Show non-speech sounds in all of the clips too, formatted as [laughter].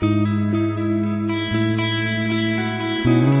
cbp.gov/careers. Muy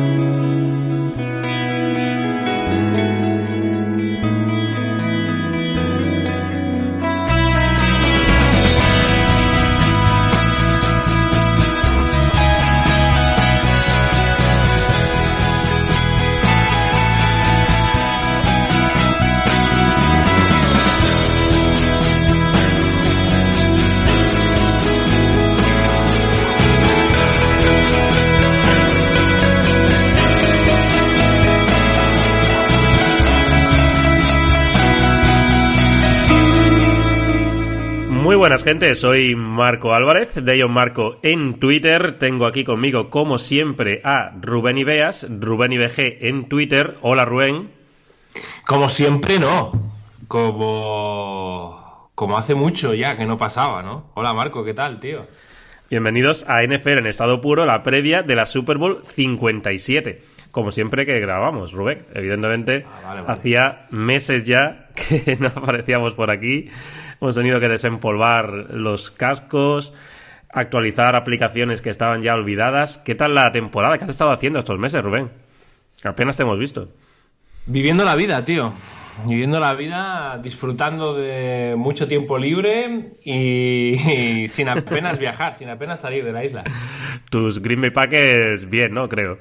buenas gente, soy Marco Álvarez, de Ion Marco en Twitter. Tengo aquí conmigo, como siempre, a Rubén Ibeas, Rubén IBG en Twitter. Hola Rubén. Como siempre, no. Como. Como hace mucho ya que no pasaba, ¿no? Hola Marco, ¿qué tal, tío? Bienvenidos a NFL en estado puro, la previa de la Super Bowl 57. Como siempre que grabamos, Rubén. Evidentemente, Ah, vale, vale. hacía meses ya que [laughs] no aparecíamos por aquí. Hemos tenido que desempolvar los cascos, actualizar aplicaciones que estaban ya olvidadas. ¿Qué tal la temporada? ¿Qué has estado haciendo estos meses, Rubén? Apenas te hemos visto. Viviendo la vida, tío. Viviendo la vida, disfrutando de mucho tiempo libre y, y sin apenas viajar, sin apenas salir de la isla. Tus Green Bay Packers, bien, ¿no? Creo.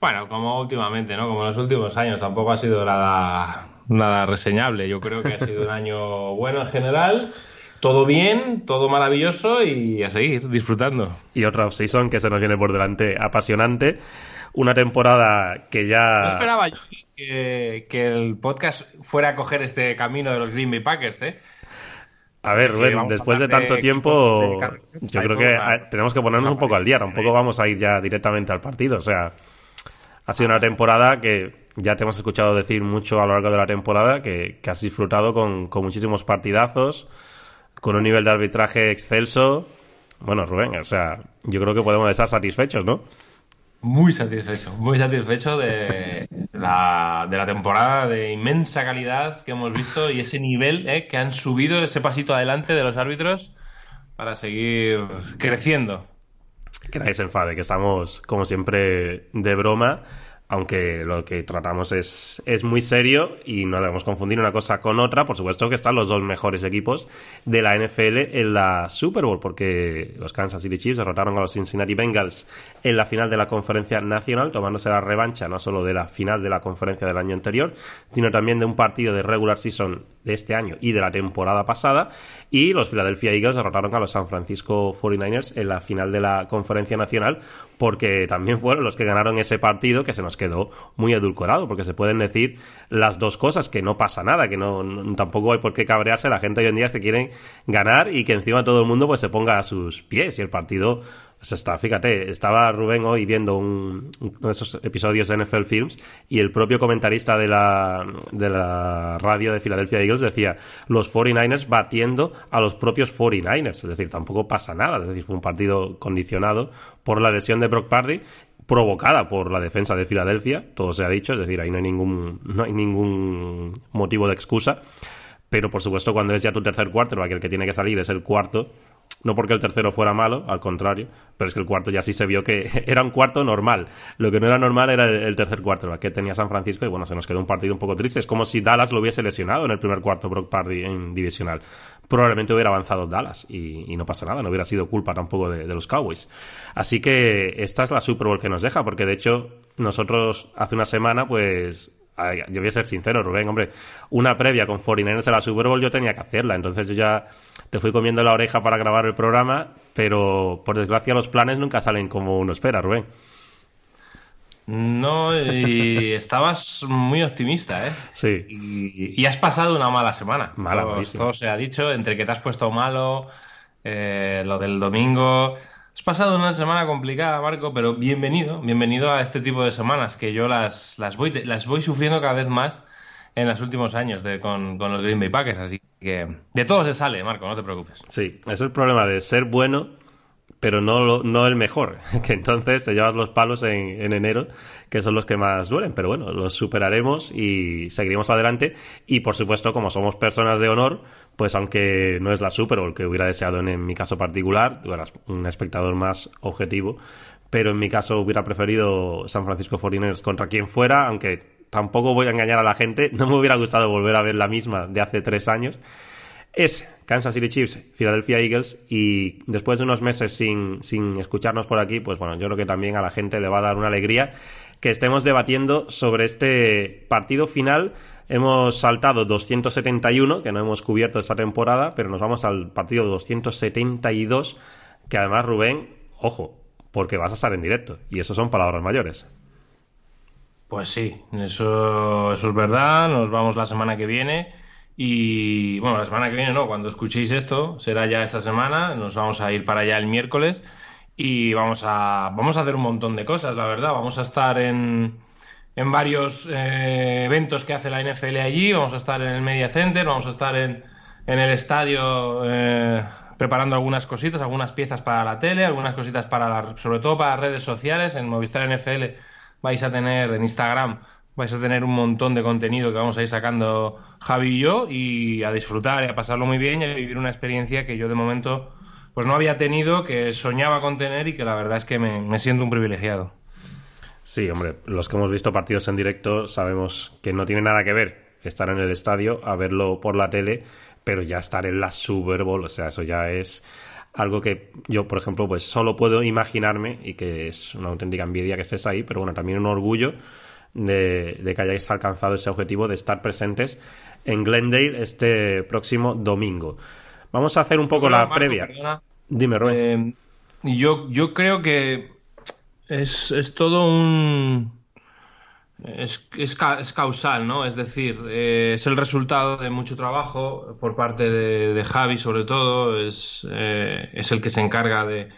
Bueno, como últimamente, ¿no? Como en los últimos años, tampoco ha sido nada, nada reseñable. Yo creo que ha sido un año bueno en general. Todo bien, todo maravilloso y a seguir disfrutando. Y otra off-season que se nos viene por delante apasionante. Una temporada que ya... No esperaba yo que, que el podcast fuera a coger este camino de los Green Bay Packers, ¿eh? A ver, Sí, Rubén, después de tanto tiempo, de yo creo que ah, tenemos que ponernos un poco al día. Tampoco vamos a ir ya directamente al partido. O sea, ha sido una temporada que ya te hemos escuchado decir mucho a lo largo de la temporada, que, que has disfrutado con, con muchísimos partidazos, con un nivel de arbitraje excelso. Bueno, Rubén, o sea, yo creo que podemos estar satisfechos, ¿no? Muy satisfecho, muy satisfecho de la, de la temporada de inmensa calidad que hemos visto y ese nivel ¿eh? que han subido, ese pasito adelante de los árbitros para seguir creciendo. Que nadie se enfade, que estamos, como siempre, de broma, aunque lo que tratamos es, es muy serio y no debemos confundir una cosa con otra. Por supuesto que están los dos mejores equipos de la NFL en la Super Bowl, porque los Kansas City Chiefs derrotaron a los Cincinnati Bengals en la final de la conferencia nacional, tomándose la revancha no solo de la final de la conferencia del año anterior, sino también de un partido de regular season de este año y de la temporada pasada. Y los Philadelphia Eagles derrotaron a los San Francisco 49ers en la final de la conferencia nacional, porque también fueron los que ganaron ese partido que se nos quedó muy edulcorado, porque se pueden decir las dos cosas, que no pasa nada, que no, no- tampoco hay por qué cabrearse. La gente hoy en día es que quieren ganar y que encima todo el mundo pues se ponga a sus pies y el partido está, fíjate, estaba Rubén hoy viendo un, uno de esos episodios de NFL Films y el propio comentarista de la, de la radio de Philadelphia Eagles decía los 49ers batiendo a los propios 49ers, es decir, tampoco pasa nada, es decir, fue un partido condicionado por la lesión de Brock Party provocada por la defensa de Filadelfia, todo se ha dicho, es decir, ahí no hay ningún, no hay ningún motivo de excusa. Pero por supuesto, cuando es ya tu tercer cuarto, el que tiene que salir es el cuarto. No porque el tercero fuera malo, al contrario, pero es que el cuarto ya sí se vio que [laughs] era un cuarto normal. Lo que no era normal era el, tercer cuarto que tenía San Francisco y bueno, se nos quedó un partido un poco triste. Es como si Dallas lo hubiese lesionado en el primer cuarto Brock Party en divisional. Probablemente hubiera avanzado Dallas y, y no pasa nada, no hubiera sido culpa tampoco de, de los Cowboys. Así que esta es la Super Bowl que nos deja, porque de hecho nosotros hace una semana pues Ay, yo voy a ser sincero, Rubén, hombre, una previa con 49ers de la Super Bowl yo tenía que hacerla, entonces yo ya te fui comiendo la oreja para grabar el programa, pero por desgracia los planes nunca salen como uno espera, Rubén. No, y [laughs] estabas muy optimista, ¿eh? Sí. Y, y has pasado una mala semana. Mala, todo, todo se ha dicho, entre que te has puesto malo, eh, lo del domingo. Has pasado una semana complicada, Marco, pero bienvenido, bienvenido a este tipo de semanas que yo las, las, voy, las voy sufriendo cada vez más en los últimos años de, con, con los Green Bay Packers. Así que de todo se sale, Marco, no te preocupes. Sí, es el problema de ser bueno pero no, no el mejor, [laughs] que entonces te llevas los palos en, en, enero, que son los que más duelen, pero bueno, los superaremos y seguiremos adelante. Y por supuesto, como somos personas de honor, pues aunque no es la Super o el que hubiera deseado en, en mi caso particular, tú eras un espectador más objetivo, pero en mi caso hubiera preferido San Francisco 49ers contra quien fuera, aunque tampoco voy a engañar a la gente, [laughs] no me hubiera gustado volver a ver la misma de hace tres años, es Kansas City Chiefs, Philadelphia Eagles y después de unos meses sin, sin escucharnos por aquí, pues bueno, yo creo que también a la gente le va a dar una alegría que estemos debatiendo sobre este partido final. Hemos saltado 271, que no hemos cubierto esta temporada, pero nos vamos al partido 272, que además, Rubén, ojo, porque vas a estar en directo. Y eso son palabras mayores. Pues sí, eso, eso es verdad. Nos vamos la semana que viene. Y bueno, la semana que viene no, cuando escuchéis esto, será ya esta semana, nos vamos a ir para allá el miércoles y vamos a, vamos a hacer un montón de cosas, la verdad. Vamos a estar en, en varios eh, eventos que hace la NFL allí, vamos a estar en el Media Center, vamos a estar en, en el estadio eh, preparando algunas cositas, algunas piezas para la tele, algunas cositas para, la, sobre todo para redes sociales, en Movistar NFL vais a tener en Instagram vais a tener un montón de contenido que vamos a ir sacando Javi y yo y a disfrutar y a pasarlo muy bien y a vivir una experiencia que yo de momento pues no había tenido, que soñaba con tener y que la verdad es que me, me siento un privilegiado. Sí, hombre, los que hemos visto partidos en directo sabemos que no tiene nada que ver estar en el estadio a verlo por la tele, pero ya estar en la Super Bowl, o sea, eso ya es algo que yo, por ejemplo, pues solo puedo imaginarme y que es una auténtica envidia que estés ahí, pero bueno, también un orgullo de, de, que hayáis alcanzado ese objetivo de estar presentes en Glendale este próximo domingo. Vamos a hacer un poco la Marco, previa. Perdona. Dime, Rubén. Eh, yo, yo creo que es, es todo un. Es, es, es, causal, ¿no? Es decir, eh, es el resultado de mucho trabajo por parte de, de Javi, sobre todo. Es, eh, es el que se encarga de,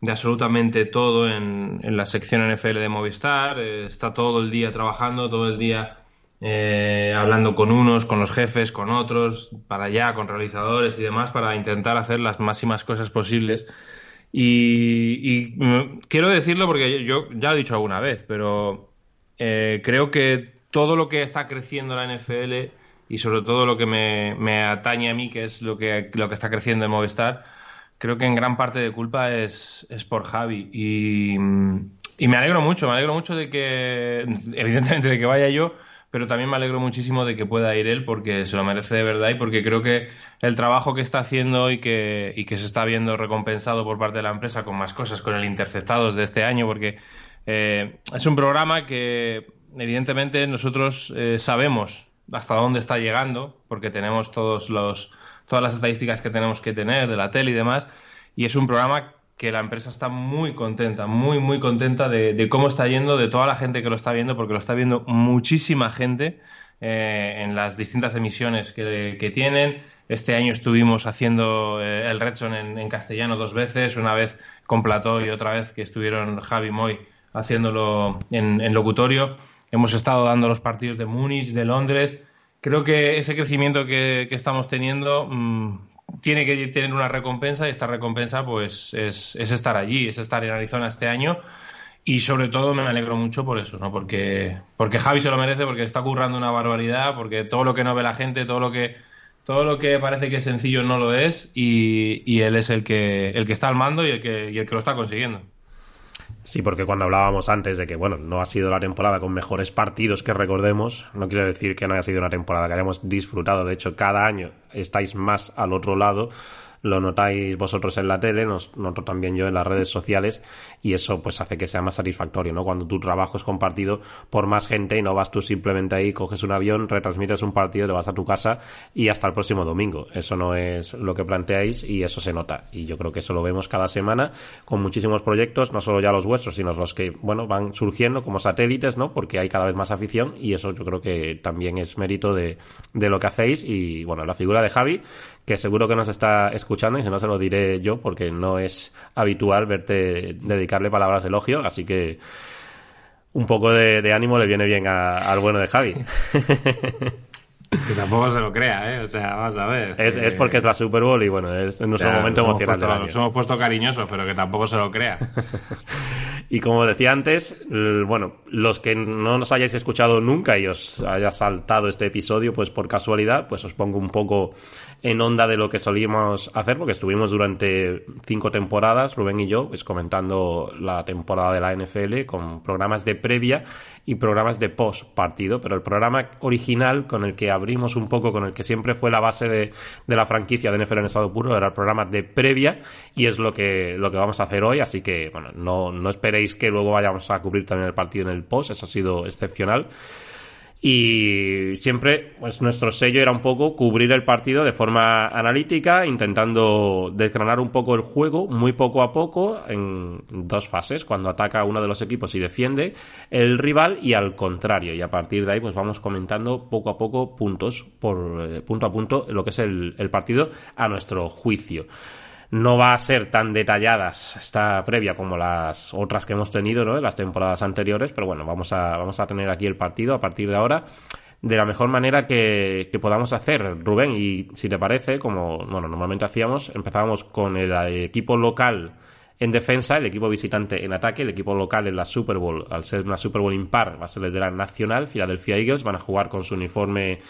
de absolutamente todo en, en, la sección NFL de Movistar. Eh, está todo el día trabajando, todo el día eh, hablando con unos, con los jefes, con otros, para allá, con realizadores y demás, para intentar hacer las máximas cosas posibles. Y, y quiero decirlo porque yo ya he dicho alguna vez, pero eh, creo que todo lo que está creciendo la NFL y sobre todo lo que me, me atañe a mí, que es lo que, lo que está creciendo en Movistar, creo que en gran parte de culpa es, es por Javi. Y, y, me alegro mucho, me alegro mucho de que, [laughs] evidentemente, de que vaya yo, pero también me alegro muchísimo de que pueda ir él porque se lo merece de verdad y porque creo que el trabajo que está haciendo y que, y que se está viendo recompensado por parte de la empresa con más cosas, con el Interceptados de este año, porque eh, es un programa que, evidentemente, nosotros eh, sabemos hasta dónde está llegando, porque tenemos todos los todas las estadísticas que tenemos que tener de la tele y demás. Y es un programa que la empresa está muy contenta, muy, muy contenta de, cómo está yendo, de toda la gente que lo está viendo, porque lo está viendo muchísima gente eh, en las distintas emisiones que, tienen. Este año estuvimos haciendo eh, el Redson en, en, castellano dos veces, una vez con Plató y otra vez que estuvieron Javi Moy haciéndolo en, en locutorio. Hemos estado dando los partidos de Múnich, de Londres creo que ese crecimiento que, estamos teniendo mmm, tiene que tener una recompensa y esta recompensa pues es, es, estar allí, es estar en Arizona este año y sobre todo me alegro mucho por eso, ¿no? Porque, porque Javi se lo merece, porque está currando una barbaridad, porque todo lo que no ve la gente, todo lo que todo lo que parece que es sencillo no lo es y, y él es el que el que está al mando y el que, y el que lo está consiguiendo. Sí, porque cuando hablábamos antes de que, bueno, no ha sido la temporada con mejores partidos que recordemos, no quiero decir que no haya sido una temporada que hayamos disfrutado. De hecho, cada año estáis más al otro lado lo notáis vosotros en la tele, nos noto también yo en las redes sociales y eso pues hace que sea más satisfactorio, ¿no? Cuando tu trabajo es compartido por más gente y no vas tú simplemente ahí, coges un avión, retransmites un partido, te vas a tu casa y hasta el próximo domingo. Eso no es lo que planteáis y eso se nota. Y yo creo que eso lo vemos cada semana con muchísimos proyectos, no solo ya los vuestros, sino los que, bueno, van surgiendo como satélites, ¿no? Porque hay cada vez más afición y eso yo creo que también es mérito de, de lo que hacéis y, bueno, la figura de Javi, que seguro que nos está escuchando y si no se lo diré yo porque no es habitual verte dedicarle palabras de elogio, así que un poco de, ánimo le viene bien al bueno de Javi. Que tampoco se lo crea, ¿eh? O sea, vamos a ver. Es, es porque es la Super Bowl y bueno, es nuestro momento emocional del Nos hemos puesto cariñosos, pero que tampoco se lo crea. [laughs] y como decía antes, bueno, los que no nos hayáis escuchado nunca y os haya saltado este episodio, pues por casualidad, pues os pongo un poco en onda de lo que solíamos hacer, porque estuvimos durante cinco temporadas, Rubén y yo, pues comentando la temporada de la NFL con programas de previa y programas de post partido, pero el programa original con el que abrimos un poco, con el que siempre fue la base de, de la franquicia de NFL en estado puro, era el programa de previa y es lo que, lo que vamos a hacer hoy, así que bueno, no, no esperéis que luego vayamos a cubrir también el partido en el post, eso ha sido excepcional. Y siempre, pues nuestro sello era un poco cubrir el partido de forma analítica, intentando desgranar un poco el juego, muy poco a poco, en dos fases, cuando ataca uno de los equipos y defiende el rival, y al contrario. Y a partir de ahí, pues vamos comentando poco a poco, puntos por eh, punto a punto, lo que es el, el partido a nuestro juicio no va a ser tan detalladas esta previa como las otras que hemos tenido ¿no? en las temporadas anteriores, pero bueno, vamos a, vamos a tener aquí el partido a partir de ahora de la mejor manera que, podamos hacer, Rubén. Y si te parece, como bueno, normalmente hacíamos, empezábamos con el equipo local en defensa, el equipo visitante en ataque, el equipo local en la Super Bowl, al ser una Super Bowl impar, va a ser el de la nacional, Philadelphia Eagles, van a jugar con su uniforme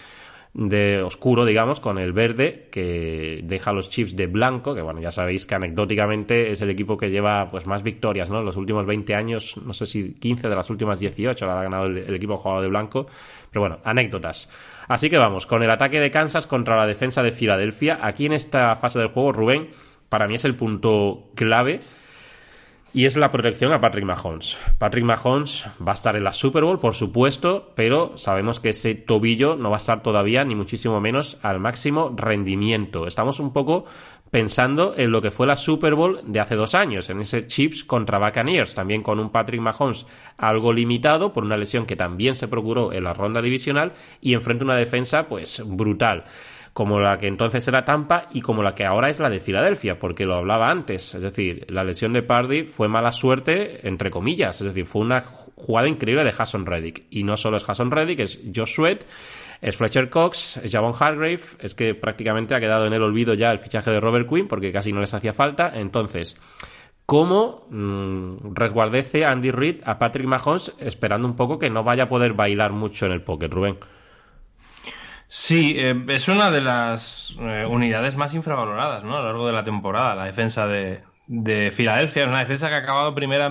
de oscuro, digamos, con el verde, que deja los Chiefs de blanco, que bueno, ya sabéis que anecdóticamente es el equipo que lleva pues más victorias, ¿no? Los últimos 20 años, no sé si 15 de las últimas 18 ha ganado el, equipo jugado de blanco, pero bueno, anécdotas. Así que vamos, con el ataque de Kansas contra la defensa de Filadelfia. Aquí en esta fase del juego, Rubén, para mí es el punto clave y es la protección a Patrick Mahomes. Patrick Mahomes va a estar en la Super Bowl, por supuesto, pero sabemos que ese tobillo no va a estar todavía, ni muchísimo menos, al máximo rendimiento. Estamos un poco pensando en lo que fue la Super Bowl de hace dos años, en ese Chips contra Buccaneers, también con un Patrick Mahomes algo limitado por una lesión que también se procuró en la ronda divisional y enfrente una defensa pues brutal como la que entonces era Tampa y como la que ahora es la de Filadelfia, porque lo hablaba antes. Es decir, la lesión de Pardy fue mala suerte, entre comillas. Es decir, fue una jugada increíble de Hassan Reddick. Y no solo es Hassan Reddick, es Josh Sweat, es Fletcher Cox, es Javon Hargrave. Es que prácticamente ha quedado en el olvido ya el fichaje de Robert Quinn, porque casi no les hacía falta. Entonces, ¿cómo mm, resguardece Andy Reid a Patrick Mahomes esperando un poco que no vaya a poder bailar mucho en el pocket, Rubén? Sí, eh, es una de las eh, unidades más infravaloradas ¿no? a lo largo de la temporada, la defensa de, Filadelfia. Es una defensa que ha acabado primera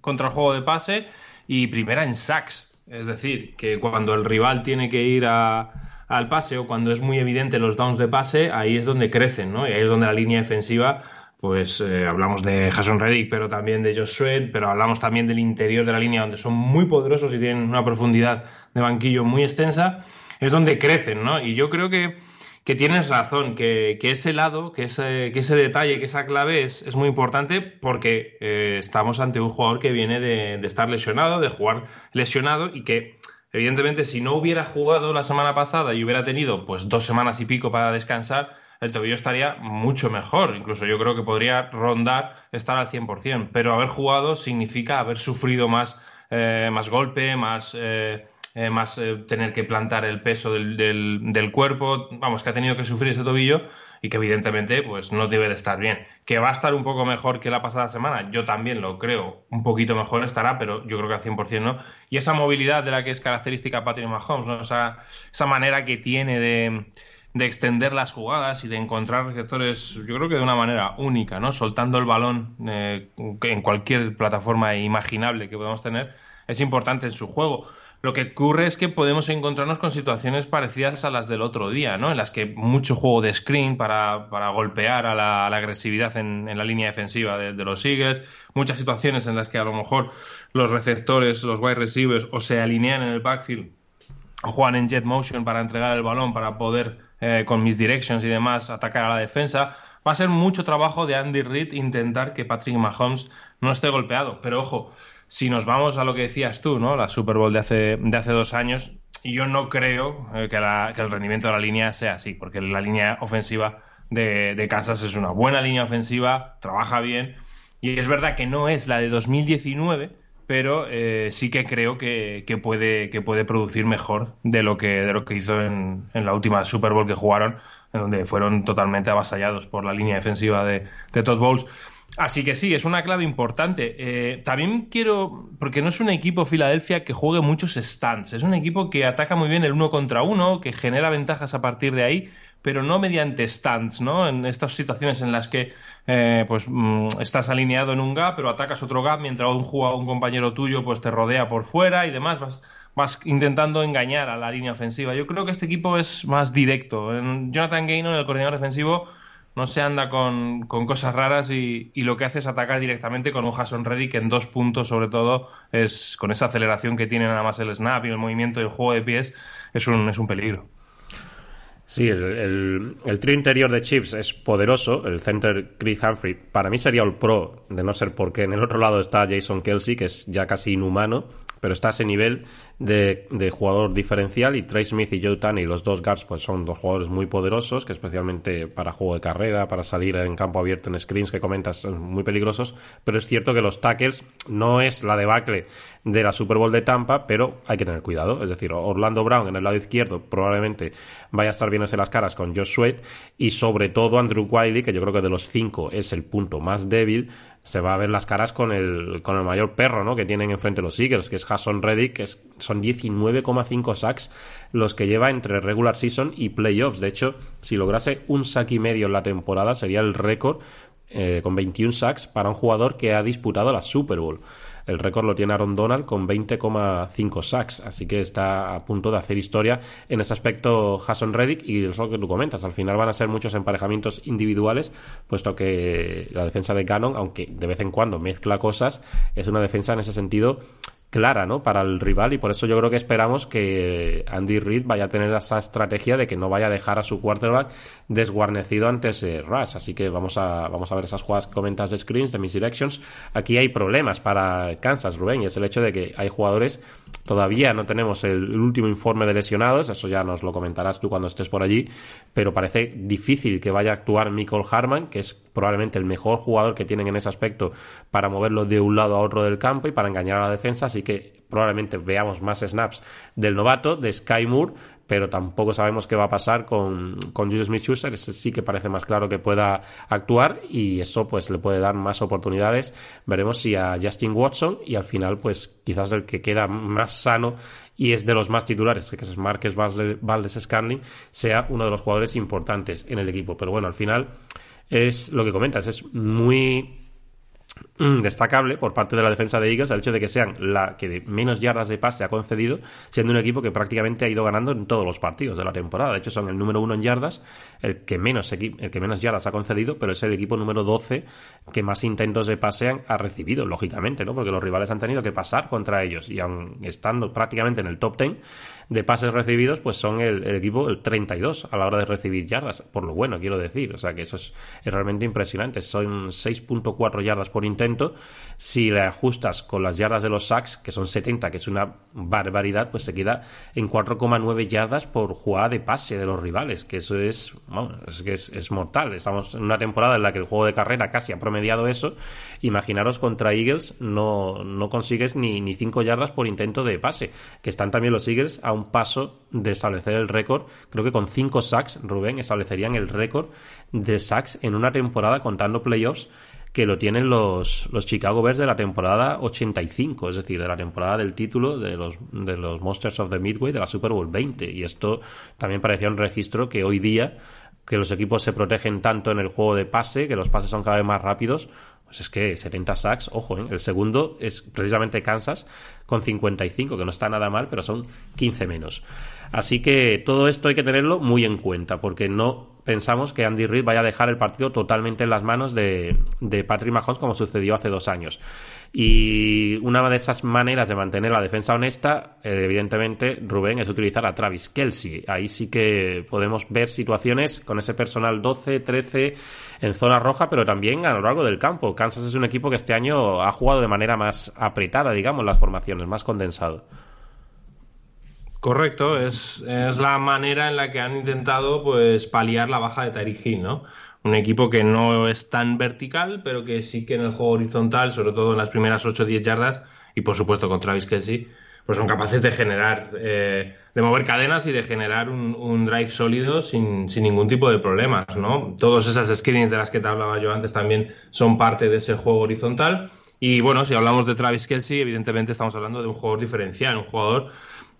contra el juego de pase y primera en sacks. Es decir, que cuando el rival tiene que ir al pase o cuando es muy evidente los downs de pase, ahí es donde crecen, ¿no? Y ahí es donde la línea defensiva, pues eh, hablamos de Jason Reddick, pero también de Josh Sweat, pero hablamos también del interior de la línea, donde son muy poderosos y tienen una profundidad de banquillo muy extensa es donde crecen, ¿no? Y yo creo que, tienes razón, que, ese lado, que ese, que ese detalle, que esa clave es, muy importante porque eh, estamos ante un jugador que viene de, estar lesionado, de jugar lesionado y que evidentemente si no hubiera jugado la semana pasada y hubiera tenido pues dos semanas y pico para descansar, el tobillo estaría mucho mejor. Incluso yo creo que podría rondar estar al 100%. Pero haber jugado significa haber sufrido más, eh, más golpe, más, eh, eh, más eh, tener que plantar el peso del, del, cuerpo, vamos, que ha tenido que sufrir ese tobillo y que evidentemente pues no debe de estar bien. Que va a estar un poco mejor que la pasada semana, yo también lo creo, un poquito mejor estará, pero yo creo que al 100% no. Y esa movilidad de la que es característica Patrick Mahomes, ¿no? esa, esa manera que tiene de de extender las jugadas y de encontrar receptores, yo creo que de una manera única, ¿no? Soltando el balón eh, en cualquier plataforma imaginable que podamos tener, es importante en su juego. Lo que ocurre es que podemos encontrarnos con situaciones parecidas a las del otro día, ¿no? En las que mucho juego de screen para, para golpear a la, agresividad en, la línea defensiva de, los Eagles, muchas situaciones en las que a lo mejor los receptores, los wide receivers, o se alinean en el backfield o juegan en jet motion para entregar el balón para poder, eh, con mis directions y demás, atacar a la defensa. Va a ser mucho trabajo de Andy Reid intentar que Patrick Mahomes no esté golpeado. Pero ojo, si nos vamos a lo que decías tú, ¿no? La Super Bowl de hace, de hace dos años, yo no creo eh, que, el rendimiento de la línea sea así, porque la línea ofensiva de, de Kansas es una buena línea ofensiva, trabaja bien. Y es verdad que no es la de 2019, pero eh, sí que creo que, puede, que puede producir mejor de lo que, de lo que hizo en, en, la última Super Bowl que jugaron, donde fueron totalmente avasallados por la línea defensiva de, de Todd Bowles. Así que sí, es una clave importante. Eh, también quiero, porque no es un equipo Filadelfia que juegue muchos stands, es un equipo que ataca muy bien el uno contra uno, que genera ventajas a partir de ahí, pero no mediante stands, ¿no? En estas situaciones en las que eh, pues mm, estás alineado en un gap, pero atacas otro gap mientras un jugador, un compañero tuyo pues te rodea por fuera y demás, vas intentando engañar a la línea ofensiva. Yo creo que este equipo es más directo. Jonathan Gaynor, el coordinador defensivo, no se anda con, cosas raras y, lo que hace es atacar directamente con un Jason Reddick en dos puntos, sobre todo, es con esa aceleración que tiene nada más el snap y el movimiento y el juego de pies, es un, es un peligro. Sí, el, el, trío interior de Chips es poderoso. El center Chris Humphrey, para mí sería el pro, de no ser porque en el otro lado está Jason Kelsey, que es ya casi inhumano, pero está ese nivel de, jugador diferencial y Trey Smith y Joe Tunney, los dos guards, pues son dos jugadores muy poderosos, que especialmente para juego de carrera, para salir en campo abierto en screens que comentas, son muy peligrosos, pero es cierto que los tackles no es la debacle de la Super Bowl de Tampa, pero hay que tener cuidado, es decir, Orlando Brown en el lado izquierdo probablemente vaya a estar viéndose las caras con Josh Sweat y sobre todo Andrew Wiley, que yo creo que de los cinco es el punto más débil, se va a ver las caras con el, con el mayor perro ¿no? que tienen enfrente los Eagles, que es Hasson Reddick, que es, son 19,5 sacks los que lleva entre regular season y playoffs. De hecho, si lograse un sack y medio en la temporada, sería el récord eh, con 21 sacks para un jugador que ha disputado la Super Bowl. El récord lo tiene Aaron Donald con 20,5 sacks, así que está a punto de hacer historia en ese aspecto Hasson Reddick y es lo que tú comentas. Al final van a ser muchos emparejamientos individuales, puesto que la defensa de Cannon, aunque de vez en cuando mezcla cosas, es una defensa en ese sentido clara, ¿no? Para el rival y por eso yo creo que esperamos que Andy Reid vaya a tener esa estrategia de que no vaya a dejar a su quarterback desguarnecido ante ese rush. Así que vamos a, vamos a ver esas jugadas que comentas de screens, de misdirections. Aquí hay problemas para Kansas, Rubén, y es el hecho de que hay jugadores, todavía no tenemos el, último informe de lesionados, eso ya nos lo comentarás tú cuando estés por allí, pero parece difícil que vaya a actuar Michael Harman, que es probablemente el mejor jugador que tienen en ese aspecto para moverlo de un lado a otro del campo y para engañar a la defensa, así que probablemente veamos más snaps del novato, de Sky Moore, pero tampoco sabemos qué va a pasar con, con Julius Smith-Schuster, sí que parece más claro que pueda actuar y eso pues le puede dar más oportunidades. Veremos si a Justin Watson y al final pues quizás el que queda más sano y es de los más titulares, que es Marques Valdes Scanling, sea uno de los jugadores importantes en el equipo. Pero bueno, al final es lo que comentas, es muy destacable por parte de la defensa de Eagles el hecho de que sean la que menos yardas de pase ha concedido, siendo un equipo que prácticamente ha ido ganando en todos los partidos de la temporada. De hecho, son el número uno en yardas, el que menos, el que menos yardas ha concedido, pero es el equipo número 12 que más intentos de pase ha recibido, lógicamente, ¿no? Porque los rivales han tenido que pasar contra ellos y aun estando prácticamente en el top 10, de pases recibidos, pues son el, equipo el 32 a la hora de recibir yardas, por lo bueno, quiero decir. O sea que eso es, realmente impresionante. Son 6.4 yardas por intento. Si le ajustas con las yardas de los sacks, que son 70, que es una barbaridad, pues se queda en 4,9 yardas por jugada de pase de los rivales, que eso es, que es, mortal. Estamos en una temporada en la que el juego de carrera casi ha promediado eso. Imaginaros contra Eagles, no, no consigues ni, ni 5 yardas por intento de pase, que están también los Eagles a un paso de establecer el récord. Creo que con 5 sacks, Rubén, establecerían el récord de sacks en una temporada contando playoffs que lo tienen los, los Chicago Bears de la temporada 85, es decir, de la temporada del título de los, de los Monsters of the Midway de la Super Bowl 20. Y esto también parecía un registro que hoy día, que los equipos se protegen tanto en el juego de pase, que los pases son cada vez más rápidos, pues es que 70 sacks, ojo, ¿eh? el segundo es precisamente Kansas con 55, que no está nada mal, pero son 15 menos. Así que todo esto hay que tenerlo muy en cuenta, porque no pensamos que Andy Reid vaya a dejar el partido totalmente en las manos de, de Patrick Mahomes como sucedió hace dos años. Y una de esas maneras de mantener la defensa honesta, eh, evidentemente, Rubén, es utilizar a Travis Kelsey. Ahí sí que podemos ver situaciones con ese personal 12, 13 en zona roja, pero también a lo largo del campo. Kansas es un equipo que este año ha jugado de manera más apretada, digamos, las formaciones, más condensado. Correcto, es, es, la manera en la que han intentado pues paliar la baja de Tyreek Hill, ¿no? Un equipo que no es tan vertical, pero que sí que en el juego horizontal, sobre todo en las primeras 8 o 10 yardas, y por supuesto con Travis Kelsey, pues son capaces de generar, eh, de mover cadenas y de generar un, drive sólido sin, sin, ningún tipo de problemas, ¿no? Todas esas screens de las que te hablaba yo antes también son parte de ese juego horizontal. Y bueno, si hablamos de Travis Kelsey, evidentemente estamos hablando de un jugador diferencial, un jugador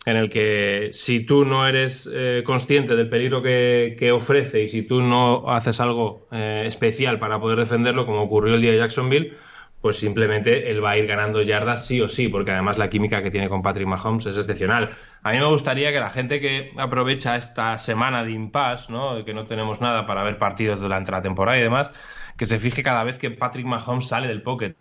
en el que si tú no eres eh, consciente del peligro que, ofrece y si tú no haces algo eh, especial para poder defenderlo, como ocurrió el día de Jacksonville, pues simplemente él va a ir ganando yardas sí o sí, porque además la química que tiene con Patrick Mahomes es excepcional. A mí me gustaría que la gente que aprovecha esta semana de impasse, ¿no? que no tenemos nada para ver partidos durante la temporada y demás, que se fije cada vez que Patrick Mahomes sale del pocket.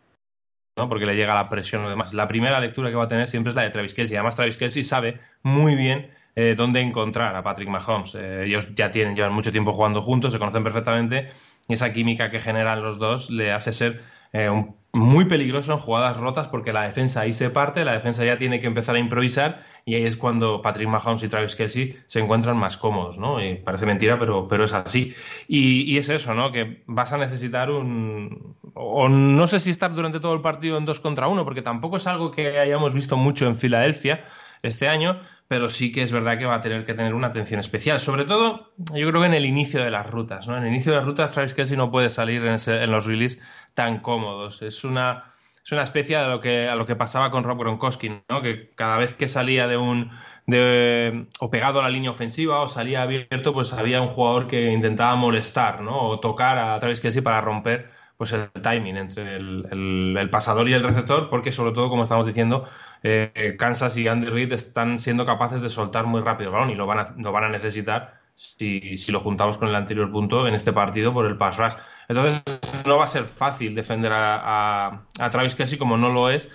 ¿No? porque le llega la presión o demás. La primera lectura que va a tener siempre es la de Travis Kelsey. Además, Travis Kelsey sabe muy bien eh, dónde encontrar a Patrick Mahomes. Eh, ellos ya tienen, llevan mucho tiempo jugando juntos, se conocen perfectamente y esa química que generan los dos le hace ser eh, muy peligroso en jugadas rotas porque la defensa ahí se parte, la defensa ya tiene que empezar a improvisar y ahí es cuando Patrick Mahomes y Travis Kelsey se encuentran más cómodos, ¿no? Y parece mentira, pero, pero es así. Y, es eso, ¿no? Que vas a necesitar un... o no sé si estar durante todo el partido en dos contra uno, porque tampoco es algo que hayamos visto mucho en Filadelfia este año, pero sí que es verdad que va a tener que tener una atención especial. Sobre todo, yo creo que en el inicio de las rutas, ¿no? En el inicio de las rutas, Travis Kelsey no puede salir en, los releases tan cómodos. Es una, es una especie de lo que, a lo que pasaba con Rob Gronkowski, ¿no? Que cada vez que salía de un... De, o pegado a la línea ofensiva o salía abierto, pues había un jugador que intentaba molestar, ¿no? O tocar a Travis Kelsey para romper pues el timing entre el, pasador y el receptor, porque sobre todo, como estamos diciendo, eh, Kansas y Andy Reid están siendo capaces de soltar muy rápido el balón y lo van a, lo van a necesitar si, si, lo juntamos con el anterior punto en este partido por el pass rush. Entonces no va a ser fácil defender a, a, a Travis Kelsey como no lo es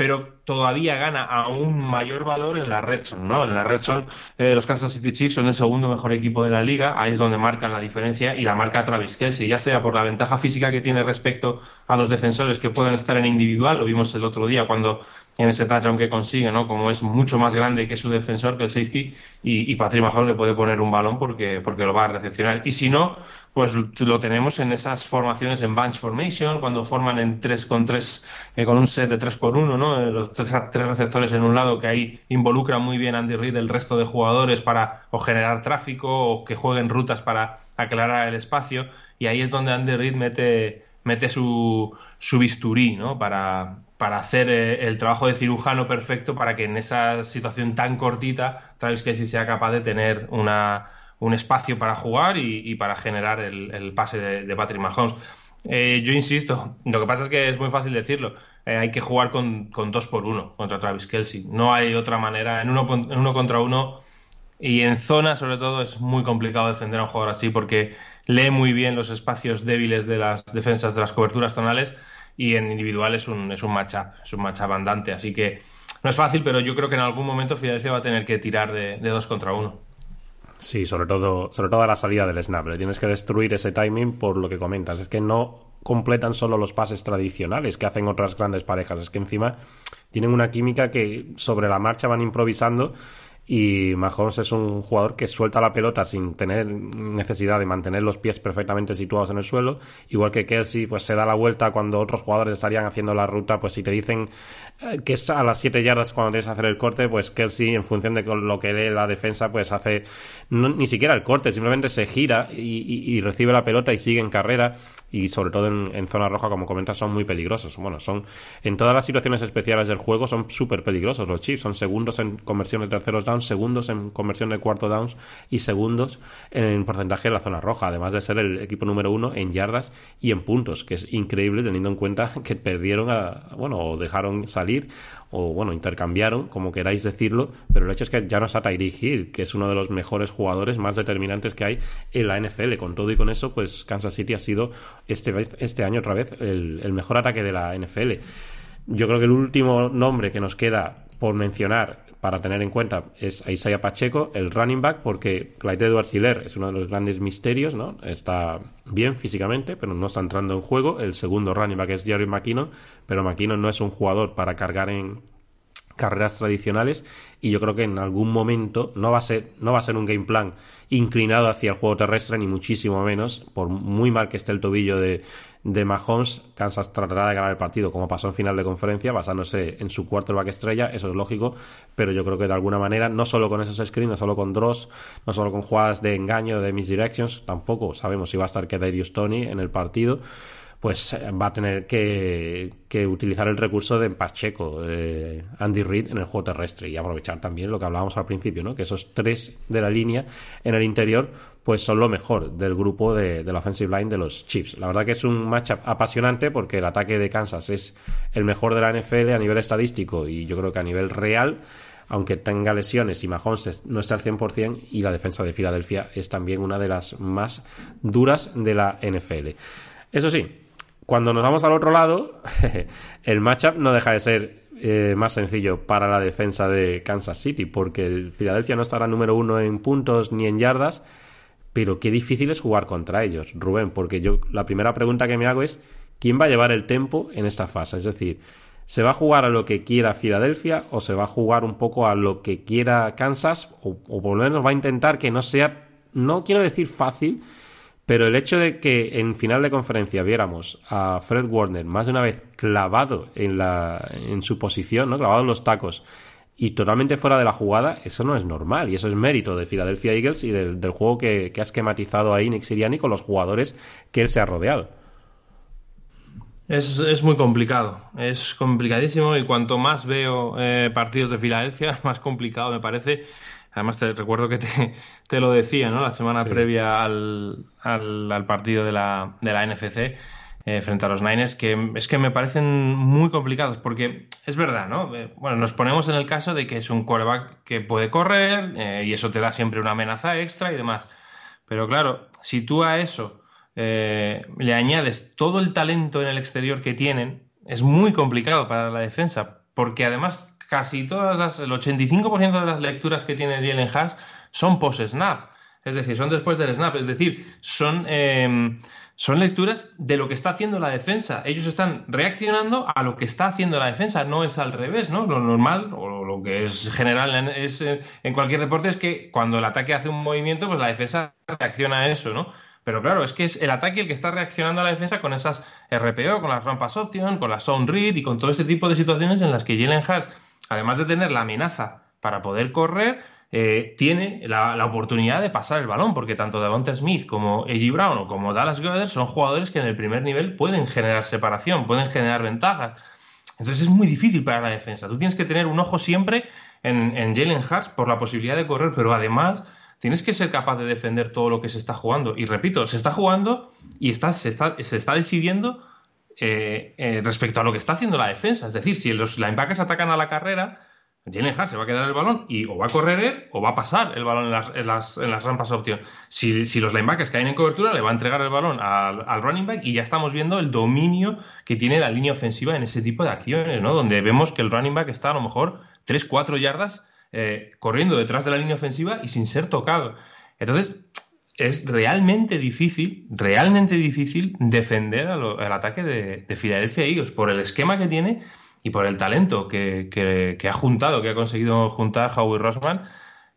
pero todavía gana aún mayor valor en la red ¿no? En la red eh, los Kansas City Chiefs son el segundo mejor equipo de la liga, ahí es donde marcan la diferencia y la marca Travis Kelsey, ya sea por la ventaja física que tiene respecto a los defensores que pueden estar en individual, lo vimos el otro día cuando en ese touchdown que consigue, ¿no? Como es mucho más grande que su defensor, que el safety, y, y Patrick Mahomes le puede poner un balón porque, porque lo va a recepcionar. Y si no, pues lo tenemos en esas formaciones en bunch formation, cuando forman en 3 con 3, eh, con un set de 3 por 1, ¿no? Eh, los tres, receptores en un lado que ahí involucra muy bien Andy Reid el resto de jugadores para o generar tráfico o que jueguen rutas para aclarar el espacio. Y ahí es donde Andy Reid mete, mete su, su bisturí, ¿no? Para, para hacer eh, el trabajo de cirujano perfecto para que en esa situación tan cortita Travis Casey sea capaz de tener una, un espacio para jugar y, para generar el, pase de, Patrick Mahomes. Eh, yo insisto, lo que pasa es que es muy fácil decirlo. Eh, hay que jugar con, con, dos por uno contra Travis Kelsey. No hay otra manera. En uno, en uno contra uno y en zona, sobre todo, es muy complicado defender a un jugador así porque lee muy bien los espacios débiles de las defensas de las coberturas zonales y en individual es un, es un matchup, es un matchup andante, así que no es fácil, pero yo creo que en algún momento Filadelfia va a tener que tirar de, dos contra uno. Sí, sobre todo, sobre todo a la salida del snap. Le tienes que destruir ese timing por lo que comentas. Es que no completan solo los pases tradicionales que hacen otras grandes parejas. Es que encima tienen una química que sobre la marcha van improvisando y Mahomes es un jugador que suelta la pelota sin tener necesidad de mantener los pies perfectamente situados en el suelo, igual que Kelsey pues se da la vuelta cuando otros jugadores estarían haciendo la ruta, pues si te dicen eh, que es a las 7 yardas cuando tienes que hacer el corte, pues Kelsey en función de lo que lee la defensa pues hace ni siquiera el corte, simplemente se gira y recibe la pelota y sigue en carrera y sobre todo en, zona roja, como comentas, son muy peligrosos. Bueno, son en todas las situaciones especiales del juego son súper peligrosos los Chiefs. Son segundos en conversión de terceros downs, segundos en conversión de cuarto downs y segundos en porcentaje de la zona roja, además de ser el equipo número uno en yardas y en puntos, que es increíble teniendo en cuenta [laughs] que perdieron a, bueno, o dejaron salir o bueno, intercambiaron, como queráis decirlo, pero el hecho es que ya no está Tyreek Hill, que es uno de los mejores jugadores más determinantes que hay en la NFL. Con todo y con eso, pues Kansas City ha sido este, este año otra vez el, mejor ataque de la NFL. Yo creo que el último nombre que nos queda por mencionar para tener en cuenta es a Isaiah Pacheco, el running back, porque Clyde Edwards Hiller es uno de los grandes misterios, ¿no? Está bien físicamente, pero no está entrando en juego. El segundo running back es Jerry McKinnon, pero McKinnon no es un jugador para cargar en carreras tradicionales y yo creo que en algún momento no va a ser no va a ser un game plan inclinado hacia el juego terrestre ni muchísimo menos por muy mal que esté el tobillo de, de Mahomes Kansas tratará de ganar el partido como pasó en final de conferencia basándose en su quarterback estrella eso es lógico pero yo creo que de alguna manera no solo con esos screens no solo con draws no solo con jugadas de engaño de misdirections tampoco sabemos si va a estar que Darius Tony en el partido pues eh, va a tener que, utilizar el recurso de Pacheco, de Andy Reid en el juego terrestre y aprovechar también lo que hablábamos al principio, ¿no? que esos tres de la línea en el interior pues son lo mejor del grupo de, la offensive line de los Chiefs. La verdad que es un matchup apasionante porque el ataque de Kansas es el mejor de la NFL a nivel estadístico y yo creo que a nivel real aunque tenga lesiones y Mahomes no esté al 100%, y la defensa de Filadelfia es también una de las más duras de la NFL. Eso sí, cuando nos vamos al otro lado, [laughs] el matchup no deja de ser eh, más sencillo para la defensa de Kansas City, porque el Filadelfia no estará número uno en puntos ni en yardas, pero qué difícil es jugar contra ellos, Rubén, porque yo la primera pregunta que me hago es ¿quién va a llevar el tempo en esta fase? Es decir, ¿se va a jugar a lo que quiera Filadelfia o se va a jugar un poco a lo que quiera Kansas? O, o por lo menos va a intentar que no sea, no quiero decir fácil, pero el hecho de que en final de conferencia viéramos a Fred Warner más de una vez clavado en, la, en su posición, ¿no? clavado en los tacos, y totalmente fuera de la jugada, eso no es normal. Y eso es mérito de Philadelphia Eagles y del, juego que, que, ha esquematizado ahí Nick Siriani con los jugadores que él se ha rodeado. Es, es muy complicado, es complicadísimo y cuanto más veo eh, partidos de Filadelfia, [laughs] más complicado me parece. Además, te recuerdo que [laughs] te, lo decía, ¿no? La semana previa al, al, partido de la, de la NFC eh, frente a los Niners, que es que me parecen muy complicados, porque es verdad, ¿no? Eh, bueno, nos ponemos en el caso de que es un quarterback que puede correr eh, y eso te da siempre una amenaza extra y demás. Pero claro, si tú a eso le añades todo el talento en el exterior que tienen, es muy complicado para la defensa, porque además casi todas las, el 85% de las lecturas que tiene Jalen Hurts son post-snap. Es decir, son después del snap. Es decir, son, em, son lecturas de lo que está haciendo la defensa. Ellos están reaccionando a lo que está haciendo la defensa. No es al revés, ¿no? Lo normal, o lo que es general en, es, eh, en cualquier deporte, es que cuando el ataque hace un movimiento, pues la defensa reacciona a eso, ¿no? Pero claro, es que es el ataque el que está reaccionando a la defensa con esas RPO, con las rampas option, con la sound read y con todo este tipo de situaciones en las que Jalen Hurts además de tener la amenaza para poder correr, eh, tiene la, oportunidad de pasar el balón, porque tanto Davante Smith como A.G. Brown o como Dallas Goddard son jugadores que en el primer nivel pueden generar separación, pueden generar ventajas. Entonces es muy difícil para la defensa. Tú tienes que tener un ojo siempre en, Jalen Hurts por la posibilidad de correr, pero además tienes que ser capaz de defender todo lo que se está jugando. Y repito, se está jugando y se, está, se está decidiendo eh, eh, respecto a lo que está haciendo la defensa. Es decir, si los linebackers atacan a la carrera, Jalen Hart se va a quedar el balón y o va a correr él o va a pasar el balón en las, en las, en las rampas opción. Si, si, los linebackers caen en cobertura, le va a entregar el balón al, al, running back y ya estamos viendo el dominio que tiene la línea ofensiva en ese tipo de acciones, ¿no? Donde vemos que el running back está a lo mejor 3-4 yardas eh, corriendo detrás de la línea ofensiva y sin ser tocado. Entonces, es realmente difícil, realmente difícil defender el ataque de, de, Philadelphia Eagles por el esquema que tiene y por el talento que, ha juntado, que ha conseguido juntar Howie Rossman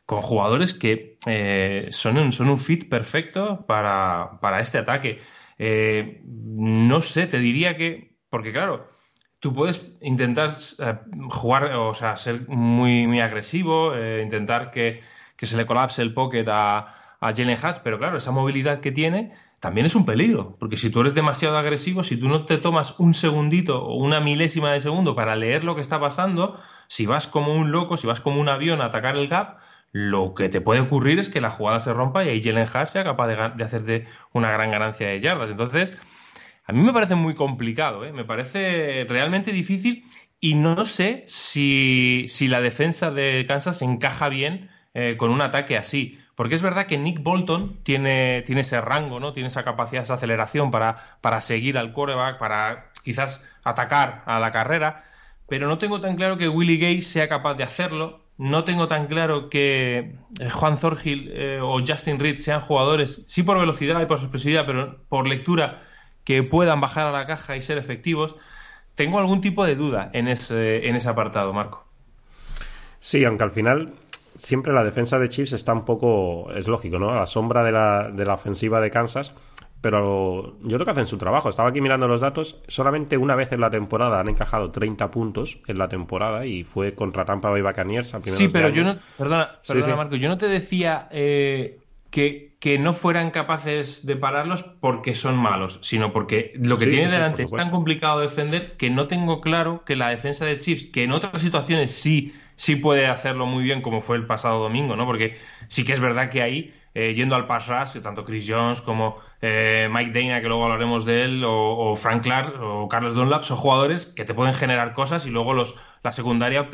con jugadores que eh, son, un, son un fit perfecto para, este ataque. Eh, no sé, te diría que, porque claro, tú puedes intentar eh, jugar, o sea, ser muy, muy agresivo, intentar que, que se le colapse el pocket a a Jalen Hurts, pero claro, esa movilidad que tiene también es un peligro, porque si tú eres demasiado agresivo, si tú no te tomas un segundito o una milésima de segundo para leer lo que está pasando, si vas como un loco, si vas como un avión a atacar el gap, lo que te puede ocurrir es que la jugada se rompa y ahí Jalen Hurts sea capaz de, hacerte una gran ganancia de yardas. Entonces, a mí me parece muy complicado, ¿eh? me parece realmente difícil y no sé si, la defensa de Kansas encaja bien eh, con un ataque así. Porque es verdad que Nick Bolton tiene, tiene ese rango, ¿no? Tiene esa capacidad, esa aceleración para, para seguir al quarterback, para quizás atacar a la carrera, pero no tengo tan claro que Willie Gay sea capaz de hacerlo. No tengo tan claro que eh, Juan eh, o Justin Reed sean jugadores, sí por velocidad y por expresividad, pero por lectura, que puedan bajar a la caja y ser efectivos. Tengo algún tipo de duda en ese, en ese apartado, Marco. Sí, aunque al final siempre la defensa de Chiefs está un poco, es lógico, ¿no? A la sombra de la, de la ofensiva de Kansas, pero yo creo que hacen su trabajo. Estaba aquí mirando los datos, solamente una vez en la temporada han encajado 30 puntos en la temporada y fue contra Tampa Bay Buccaneers. sí, pero yo no, perdona, perdona Marco, yo no te decía eh, que, que, no fueran capaces de pararlos porque son malos, sino porque lo que tiene delante es tan complicado de defender que no tengo claro que la defensa de Chiefs, que en otras situaciones sí sí puede hacerlo muy bien como fue el pasado domingo, ¿no? Porque sí que es verdad que ahí, eh, yendo al pass rush, tanto Chris Jones como eh, Mike Dana, que luego hablaremos de él, o, Frank Clark o Carlos Dunlap, son jugadores que te pueden generar cosas y luego los, la secundaria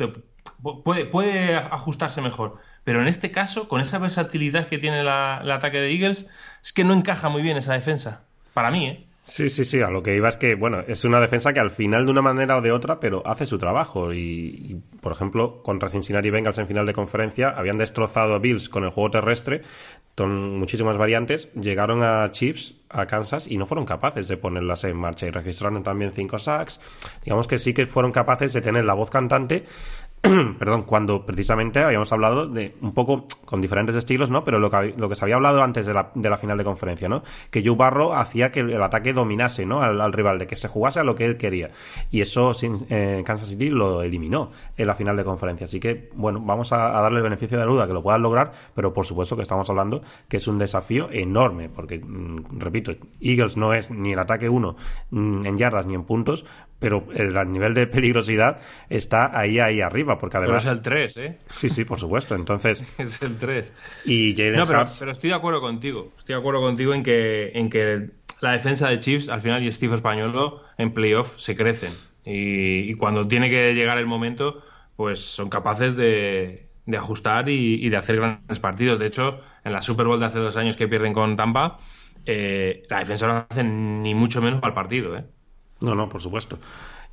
puede, puede ajustarse mejor. Pero en este caso, con esa versatilidad que tiene el ataque de Eagles, es que no encaja muy bien esa defensa. Para mí, ¿eh? Sí, sí, sí. A lo que iba es que, bueno, es una defensa que al final, de una manera o de otra, pero hace su trabajo. Y, por ejemplo, contra Cincinnati Bengals en final de conferencia, habían destrozado a Bills con el juego terrestre, con muchísimas variantes. Llegaron a Chiefs, a Kansas, y no fueron capaces de ponerlas en marcha. Y registraron también cinco sacks. Digamos que sí que fueron capaces de tener la voz cantante [clears throat] perdón, cuando precisamente habíamos hablado de un poco con diferentes estilos, ¿no? Pero lo que, lo que se había hablado antes de la, de la final de conferencia, ¿no? Que Joe Barro hacía que el, ataque dominase, ¿no? Al, rival, de que se jugase a lo que él quería. Y eso eh, Kansas City lo eliminó en la final de conferencia. Así que, bueno, vamos a, darle el beneficio de la duda que lo puedan lograr, pero por supuesto que estamos hablando que es un desafío enorme, porque, mm, repito, Eagles no es ni el ataque uno mm, en yardas ni en puntos, pero el, nivel de peligrosidad está ahí, ahí arriba, porque además... Pero es el 3, ¿eh? Sí, sí, por supuesto, entonces... [laughs] es el 3. Y Jalen no, pero, pero, estoy de acuerdo contigo, estoy de acuerdo contigo en que, en que la defensa de Chiefs, al final, y Steve Españolo, en playoff se crecen. Y, cuando tiene que llegar el momento, pues son capaces de, de ajustar y, de hacer grandes partidos. De hecho, en la Super Bowl de hace dos años que pierden con Tampa, eh, la defensa no hace ni mucho menos para el partido, ¿eh? No, no, por supuesto.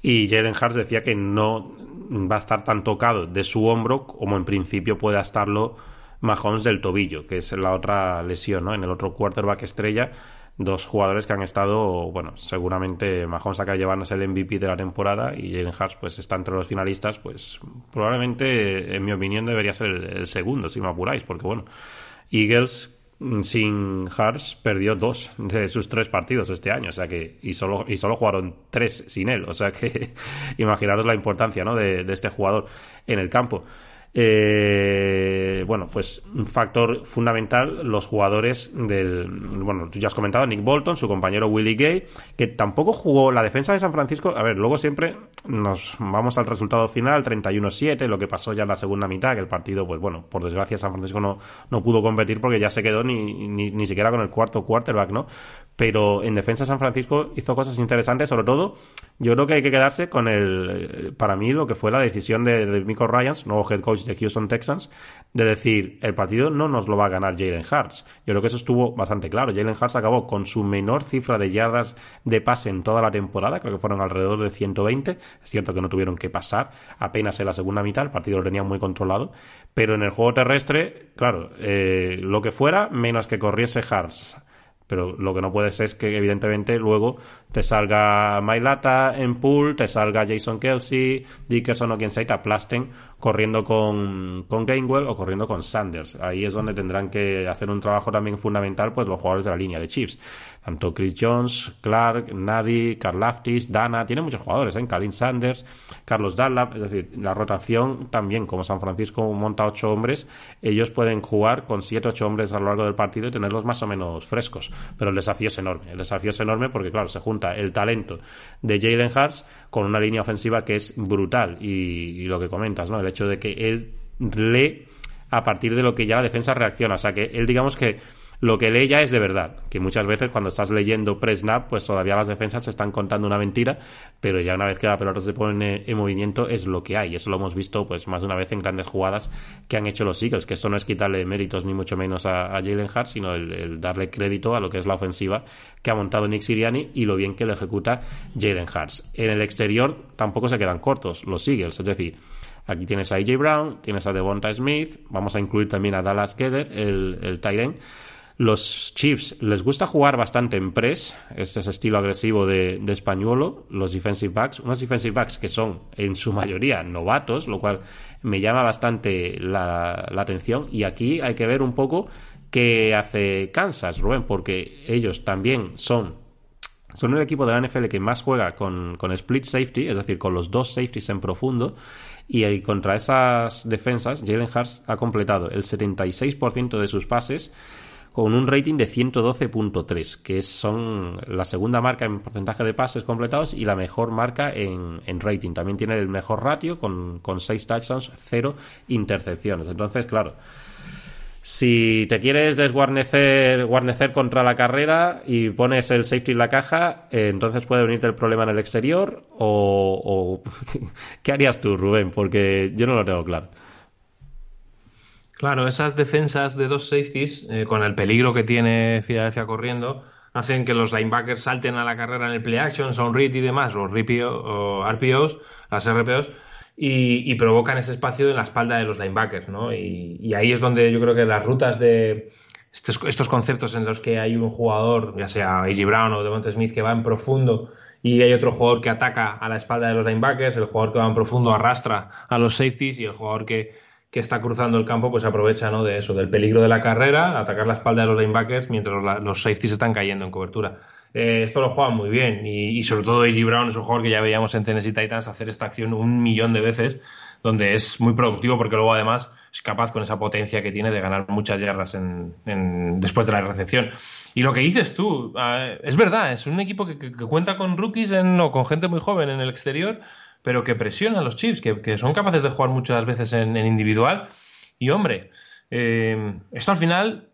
Y Jalen Hurts decía que no va a estar tan tocado de su hombro como en principio pueda estarlo Mahomes del tobillo, que es la otra lesión, ¿no? En el otro quarterback estrella, dos jugadores que han estado, bueno, seguramente Mahomes acaba llevándose el MVP de la temporada y Jalen Hurts pues está entre los finalistas, pues probablemente, en mi opinión, debería ser el, segundo, si me apuráis, porque bueno, Eagles sin Hars perdió dos de sus tres partidos este año, o sea que y solo y solo jugaron tres sin él, o sea que [laughs] imaginaros la importancia ¿no? de, de este jugador en el campo. Eh, bueno, pues un factor fundamental, los jugadores del. Bueno, tú ya has comentado, Nick Bolton, su compañero Willie Gay, que tampoco jugó la defensa de San Francisco. A ver, luego siempre nos vamos al resultado final, 31-7, lo que pasó ya en la segunda mitad, que el partido, pues bueno, por desgracia San Francisco no, no pudo competir porque ya se quedó ni, ni, ni siquiera con el cuarto quarterback, ¿no? Pero en defensa San Francisco hizo cosas interesantes, sobre todo, yo creo que hay que quedarse con el. Para mí, lo que fue la decisión de, de Michael Ryans, nuevo head coach de Houston Texans, de decir, el partido no nos lo va a ganar Jalen Hurts. Yo creo que eso estuvo bastante claro. Jalen Hurts acabó con su menor cifra de yardas de pase en toda la temporada, creo que fueron alrededor de 120. Es cierto que no tuvieron que pasar apenas en la segunda mitad, el partido lo tenían muy controlado, pero en el juego terrestre, claro, eh, lo que fuera, menos que corriese Hurts. Pero lo que no puede ser es que, evidentemente, luego te salga Mailata en pool, te salga Jason Kelsey, Dickerson o quien sea y te aplasten corriendo con, con Gainwell o corriendo con Sanders. Ahí es donde tendrán que hacer un trabajo también fundamental pues los jugadores de la línea de Chiefs. Tanto Chris Jones, Clark, Nadi, Carl Laftis, Dana, tiene muchos jugadores, ¿eh? Kalin Sanders, Carlos Dunlap, es decir, la rotación también, como San Francisco monta ocho hombres, ellos pueden jugar con siete, ocho hombres a lo largo del partido y tenerlos más o menos frescos. Pero el desafío es enorme, el desafío es enorme porque, claro, se junta el talento de Jalen Hurts con una línea ofensiva que es brutal y, y lo que comentas, ¿no? El hecho de que él lee a partir de lo que ya la defensa reacciona. O sea, que él digamos que lo que lee ya es de verdad, que muchas veces cuando estás leyendo pre-snap, pues todavía las defensas se están contando una mentira, pero ya una vez que la pelota se pone en movimiento es lo que hay. Eso lo hemos visto pues más de una vez en grandes jugadas que han hecho los Eagles, que esto no es quitarle méritos ni mucho menos a, Jalen Hart, sino el, darle crédito a lo que es la ofensiva que ha montado Nick Siriani y lo bien que lo ejecuta Jalen Hart. En el exterior tampoco se quedan cortos los Eagles, es decir, Aquí tienes a AJ Brown, tienes a Devonta Smith, vamos a incluir también a Dallas Gedder, el, el Los Chiefs les gusta jugar bastante en press, este es estilo agresivo de, españolo, los defensive backs, unos defensive backs que son en su mayoría novatos, lo cual me llama bastante la, la atención. Y aquí hay que ver un poco qué hace Kansas, Rubén, porque ellos también son son el equipo de la NFL que más juega con, con, split safety, es decir, con los dos safeties en profundo. Y contra esas defensas, Jalen Hurts ha completado el 76% de sus pases con un rating de 112.3, que son la segunda marca en porcentaje de pases completados y la mejor marca en, rating. También tiene el mejor ratio con, con 6 touchdowns, 0 intercepciones. Entonces, claro, si te quieres desguarnecer guarnecer contra la carrera y pones el safety en la caja, eh, entonces puede venirte el problema en el exterior o, o [laughs] ¿qué harías tú, Rubén? Porque yo no lo tengo claro. Claro, esas defensas de dos safeties, eh, con el peligro que tiene Filadelfia corriendo, hacen que los linebackers salten a la carrera en el play action, son read y demás, los RPOs, las RPOs, y, provocan ese espacio en la espalda de los linebackers, ¿no? Y, ahí es donde yo creo que las rutas de estos, estos, conceptos en los que hay un jugador, ya sea A.J. Brown o Devonta Smith, que va en profundo y hay otro jugador que ataca a la espalda de los linebackers, el jugador que va en profundo arrastra a los safeties y el jugador que que está cruzando el campo, pues aprovecha ¿no? de eso, del peligro de la carrera, atacar la espalda de los linebackers mientras los, safeties están cayendo en cobertura. Eh, esto lo juegan muy bien y, sobre todo A.G. Brown es un jugador que ya veíamos en Tennessee Titans hacer esta acción un millón de veces, donde es muy productivo porque luego además es capaz con esa potencia que tiene de ganar muchas yardas después de la recepción. Y lo que dices tú, ah, es verdad, es un equipo que, cuenta con rookies en, o con gente muy joven en el exterior pero que presionan los chips, que, son capaces de jugar muchas veces en, individual. Y hombre, eh, esto al final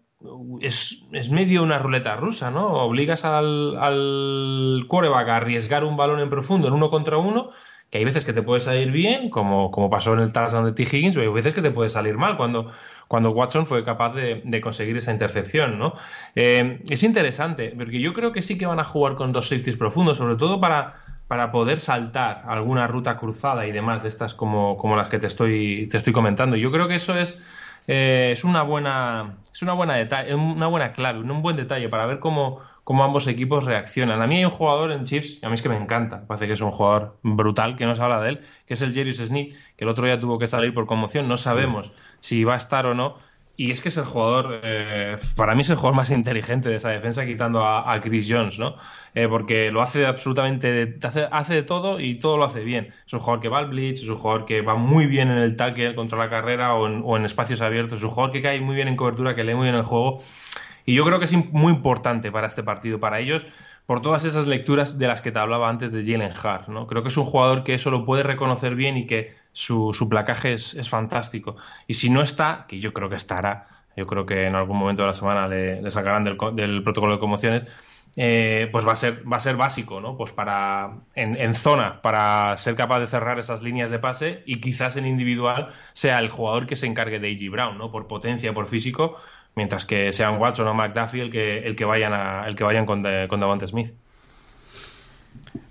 es, medio una ruleta rusa, ¿no? Obligas al, al quarterback a arriesgar un balón en profundo en uno contra uno, que hay veces que te puede salir bien, como, como pasó en el touchdown de T. Higgins, pero hay veces que te puede salir mal cuando, cuando Watson fue capaz de, conseguir esa intercepción, ¿no? Eh, es interesante, porque yo creo que sí que van a jugar con dos safeties profundos, sobre todo para para poder saltar alguna ruta cruzada y demás de estas como, como las que te estoy, te estoy comentando. Yo creo que eso es, eh, es una buena es una buena detalle, una buena clave, un buen detalle para ver cómo, cómo ambos equipos reaccionan. A mí hay un jugador en Chiefs, y a mí es que me encanta, parece que es un jugador brutal, que no se habla de él, que es el Jerius Smith, que el otro día tuvo que salir por conmoción, no sabemos si va a estar o no, y es que es el jugador, eh, para mí es el jugador más inteligente de esa defensa, quitando a, Chris Jones, ¿no? Eh, porque lo hace absolutamente, hace, hace, de todo y todo lo hace bien. Es un jugador que va al blitz, es un jugador que va muy bien en el tackle contra la carrera o en, o en espacios abiertos, es un jugador que cae muy bien en cobertura, que lee muy bien el juego. Y yo creo que es muy importante para este partido, para ellos, por todas esas lecturas de las que te hablaba antes de Jalen Hart, ¿no? Creo que es un jugador que eso lo puede reconocer bien y que su, su placaje es, fantástico. Y si no está, que yo creo que estará, yo creo que en algún momento de la semana le, sacarán del, protocolo de conmociones, eh, pues va a ser va a ser básico no pues para en, zona para ser capaz de cerrar esas líneas de pase y quizás en individual sea el jugador que se encargue de A.G. Brown no por potencia por físico mientras que sean Watson o McDuffie el que el que vayan a, el que vayan con, con Davante Smith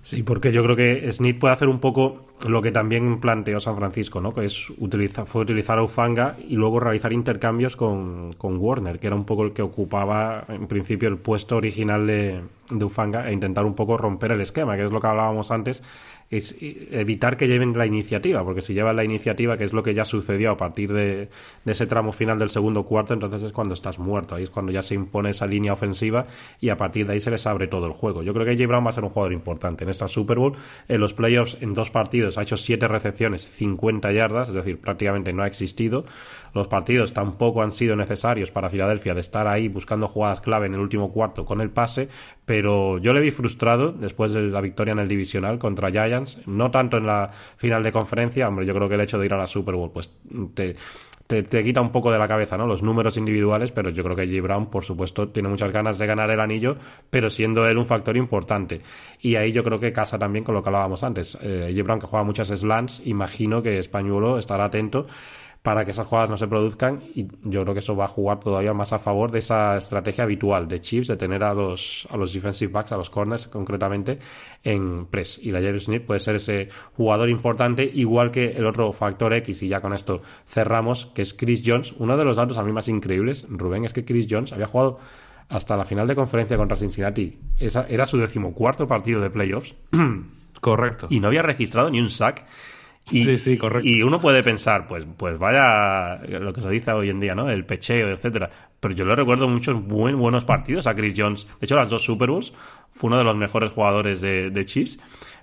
Sí, porque yo creo que Smith puede hacer un poco lo que también planteó San Francisco, ¿no? Que es utilizar, fue utilizar a Ufanga y luego realizar intercambios con, con, Warner, que era un poco el que ocupaba en principio el puesto original de, de Ufanga e intentar un poco romper el esquema, que es lo que hablábamos antes es evitar que lleven la iniciativa, porque si llevan la iniciativa, que es lo que ya sucedió a partir de, ese tramo final del segundo cuarto, entonces es cuando estás muerto, ahí es cuando ya se impone esa línea ofensiva y a partir de ahí se les abre todo el juego. Yo creo que J. Brown va a ser un jugador importante en esta Super Bowl. En los playoffs, en dos partidos, ha hecho siete recepciones, 50 yardas, es decir, prácticamente no ha existido. Los partidos tampoco han sido necesarios para Filadelfia de estar ahí buscando jugadas clave en el último cuarto con el pase, pero yo le vi frustrado después de la victoria en el divisional contra Giants, no tanto en la final de conferencia, hombre, yo creo que el hecho de ir a la Super Bowl pues te, te, quita un poco de la cabeza, ¿no? Los números individuales, pero yo creo que J. Brown, por supuesto, tiene muchas ganas de ganar el anillo, pero siendo él un factor importante. Y ahí yo creo que casa también con lo que hablábamos antes. Eh, J. Brown, que juega muchas slants, imagino que Españuelo estará atento para que esas jugadas no se produzcan y yo creo que eso va a jugar todavía más a favor de esa estrategia habitual de Chiefs de tener a los, a los defensive backs, a los corners concretamente en press y la Jerry Smith puede ser ese jugador importante igual que el otro factor X y ya con esto cerramos que es Chris Jones uno de los datos a mí más increíbles Rubén es que Chris Jones había jugado hasta la final de conferencia contra Cincinnati. Esa era su decimocuarto partido de playoffs. Correcto. Y no había registrado ni un sack. Y, sí, sí, correcto. Y uno puede pensar, pues, pues vaya lo que se dice hoy en día, ¿no? El pecheo, etcétera. Pero yo le recuerdo muchos buen, buenos partidos a Chris Jones. De hecho, las dos Super Bowls fue uno de los mejores jugadores de, de Chiefs.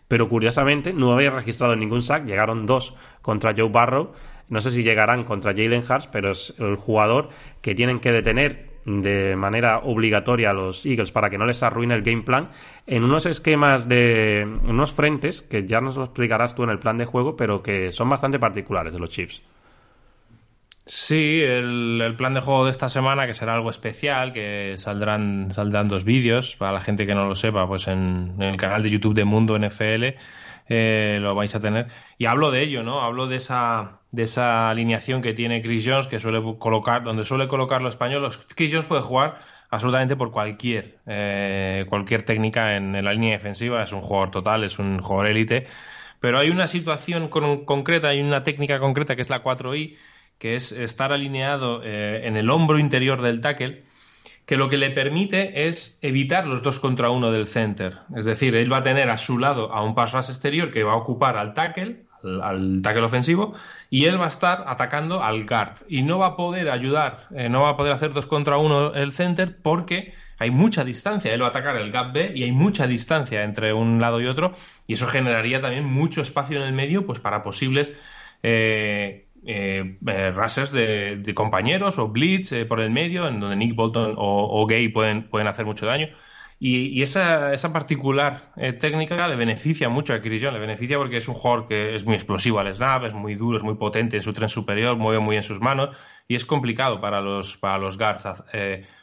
Pero curiosamente no había registrado ningún sack. Llegaron dos contra Joe Barrow. No sé si llegarán contra Jalen Hurts, pero es el jugador que tienen que detener de manera obligatoria a los Eagles para que no les arruine el game plan en unos esquemas de unos frentes que ya nos lo explicarás tú en el plan de juego, pero que son bastante particulares de los Chiefs. Sí, el, plan de juego de esta semana, que será algo especial, que saldrán, saldrán dos vídeos, para la gente que no lo sepa, pues en, en el canal de YouTube de Mundo NFL eh, lo vais a tener. Y hablo de ello, ¿no? Hablo de esa, de esa alineación que tiene Chris Jones, que suele colocar, donde suele colocar los españoles. Chris Jones puede jugar absolutamente por cualquier, eh, cualquier técnica en, la línea defensiva. Es un jugador total, es un jugador élite. Pero hay una situación concreta, hay una técnica concreta que es la 4i, que es estar alineado eh, en el hombro interior del tackle que lo que le permite es evitar los dos contra uno del center. Es decir, él va a tener a su lado a un pass rush exterior que va a ocupar al tackle, al, tackle ofensivo, y él va a estar atacando al guard. Y no va a poder ayudar, eh, no va a poder hacer dos contra uno el center porque hay mucha distancia. Él va a atacar el gap B y hay mucha distancia entre un lado y otro, y eso generaría también mucho espacio en el medio pues para posibles. Eh, eh, eh de, compañeros o blitz eh, por el medio, en donde Nick Bolton o, Gay pueden, pueden hacer mucho daño. Y, esa, esa, particular eh, técnica le beneficia mucho a Chris Jones, le beneficia porque es un jugador que es muy explosivo al snap, es muy duro, es muy potente en su tren superior, mueve muy en sus manos y es complicado para los, para los guards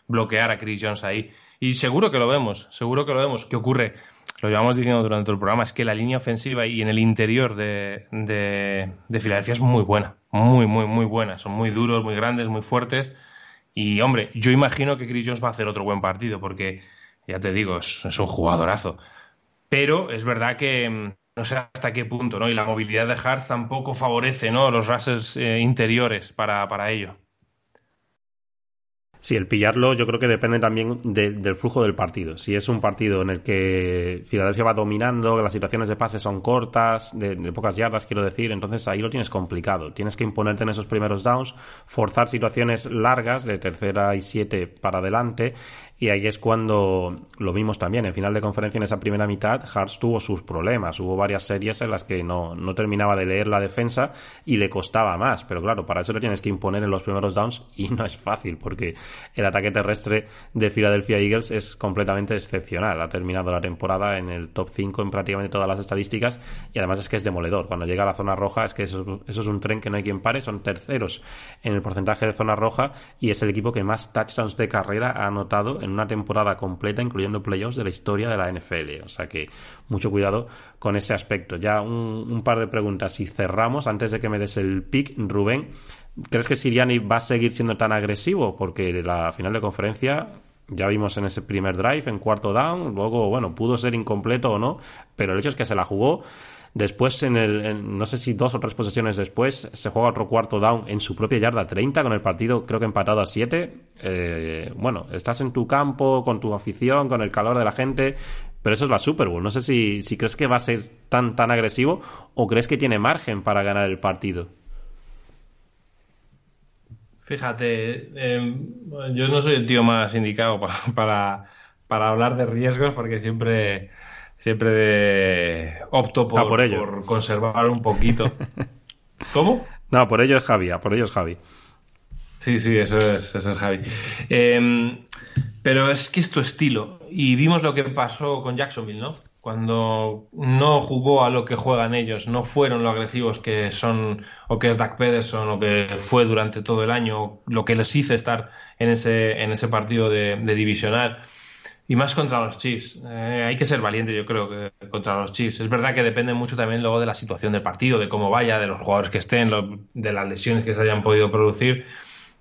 bloquear a Chris Jones ahí. Y seguro que lo vemos, seguro que lo vemos. ¿Qué ocurre? Lo llevamos diciendo durante el programa, es que la línea ofensiva y en el interior de, de, Filadelfia es muy buena, muy, muy, muy buena. Son muy duros, muy grandes, muy fuertes. Y hombre, yo imagino que Chris Jones va a hacer otro buen partido porque, ya te digo, es, un jugadorazo. Pero es verdad que mm, no sé hasta qué punto, ¿no? Y la movilidad de Hartz tampoco favorece, ¿no? Los rases eh, interiores para, para ello. Sí, el pillarlo yo creo que depende también del flujo del partido. Si es un partido en el que Filadelfia va dominando, que las situaciones de pase son cortas, de, pocas yardas quiero decir, entonces ahí lo tienes complicado. Tienes que imponerte en esos primeros downs, forzar situaciones largas de tercera y siete para adelante y ahí es cuando lo vimos también. En final de conferencia, en esa primera mitad, Hartz tuvo sus problemas. Hubo varias series en las que no, no terminaba de leer la defensa y le costaba más. Pero claro, para eso lo tienes que imponer en los primeros downs y no es fácil porque el ataque terrestre de Philadelphia Eagles es completamente excepcional. Ha terminado la temporada en el top 5 en prácticamente todas las estadísticas y además es que es demoledor. Cuando llega a la zona roja es que eso, eso es un tren que no hay quien pare. Son terceros en el porcentaje de zona roja y es el equipo que más touchdowns de carrera ha anotado en una temporada completa, incluyendo playoffs de la historia de la NFL. O sea que mucho cuidado con ese aspecto. Ya un, par de preguntas. Y cerramos, antes de que me des el pick, Rubén, ¿crees que Siriani va a seguir siendo tan agresivo? Porque la final de conferencia ya vimos en ese primer drive, en cuarto down, luego, bueno, pudo ser incompleto o no, pero el hecho es que se la jugó Después, en el, no sé si dos o tres posesiones después, se juega otro cuarto down en su propia yarda 30, con el partido creo que empatado a 7. Eh, bueno, estás en tu campo, con tu afición, con el calor de la gente, pero eso es la Super Bowl. No sé si, si crees que va a ser tan, tan agresivo o crees que tiene margen para ganar el partido. Fíjate, em, yo no soy el tío más indicado [laughs] para, para hablar de riesgos porque siempre siempre opto por, por, conservar un poquito. [laughs] ¿Cómo? No, por ello es Javi, por ello es Javi. Sí, sí, eso es, eso es Javi. Em, pero es que es tu estilo. Y vimos lo que pasó con Jacksonville, ¿no? Cuando no jugó a lo que juegan ellos, no fueron lo agresivos que son, o que es Dak Pederson, o que fue durante todo el año, lo que les hizo estar en ese, en ese partido de divisional y más contra los Chiefs. Eh, hay que ser valiente, yo creo, que contra los Chiefs. Es verdad que depende mucho también luego de la situación del partido, de cómo vaya, de los jugadores que estén, de las lesiones que se hayan podido producir.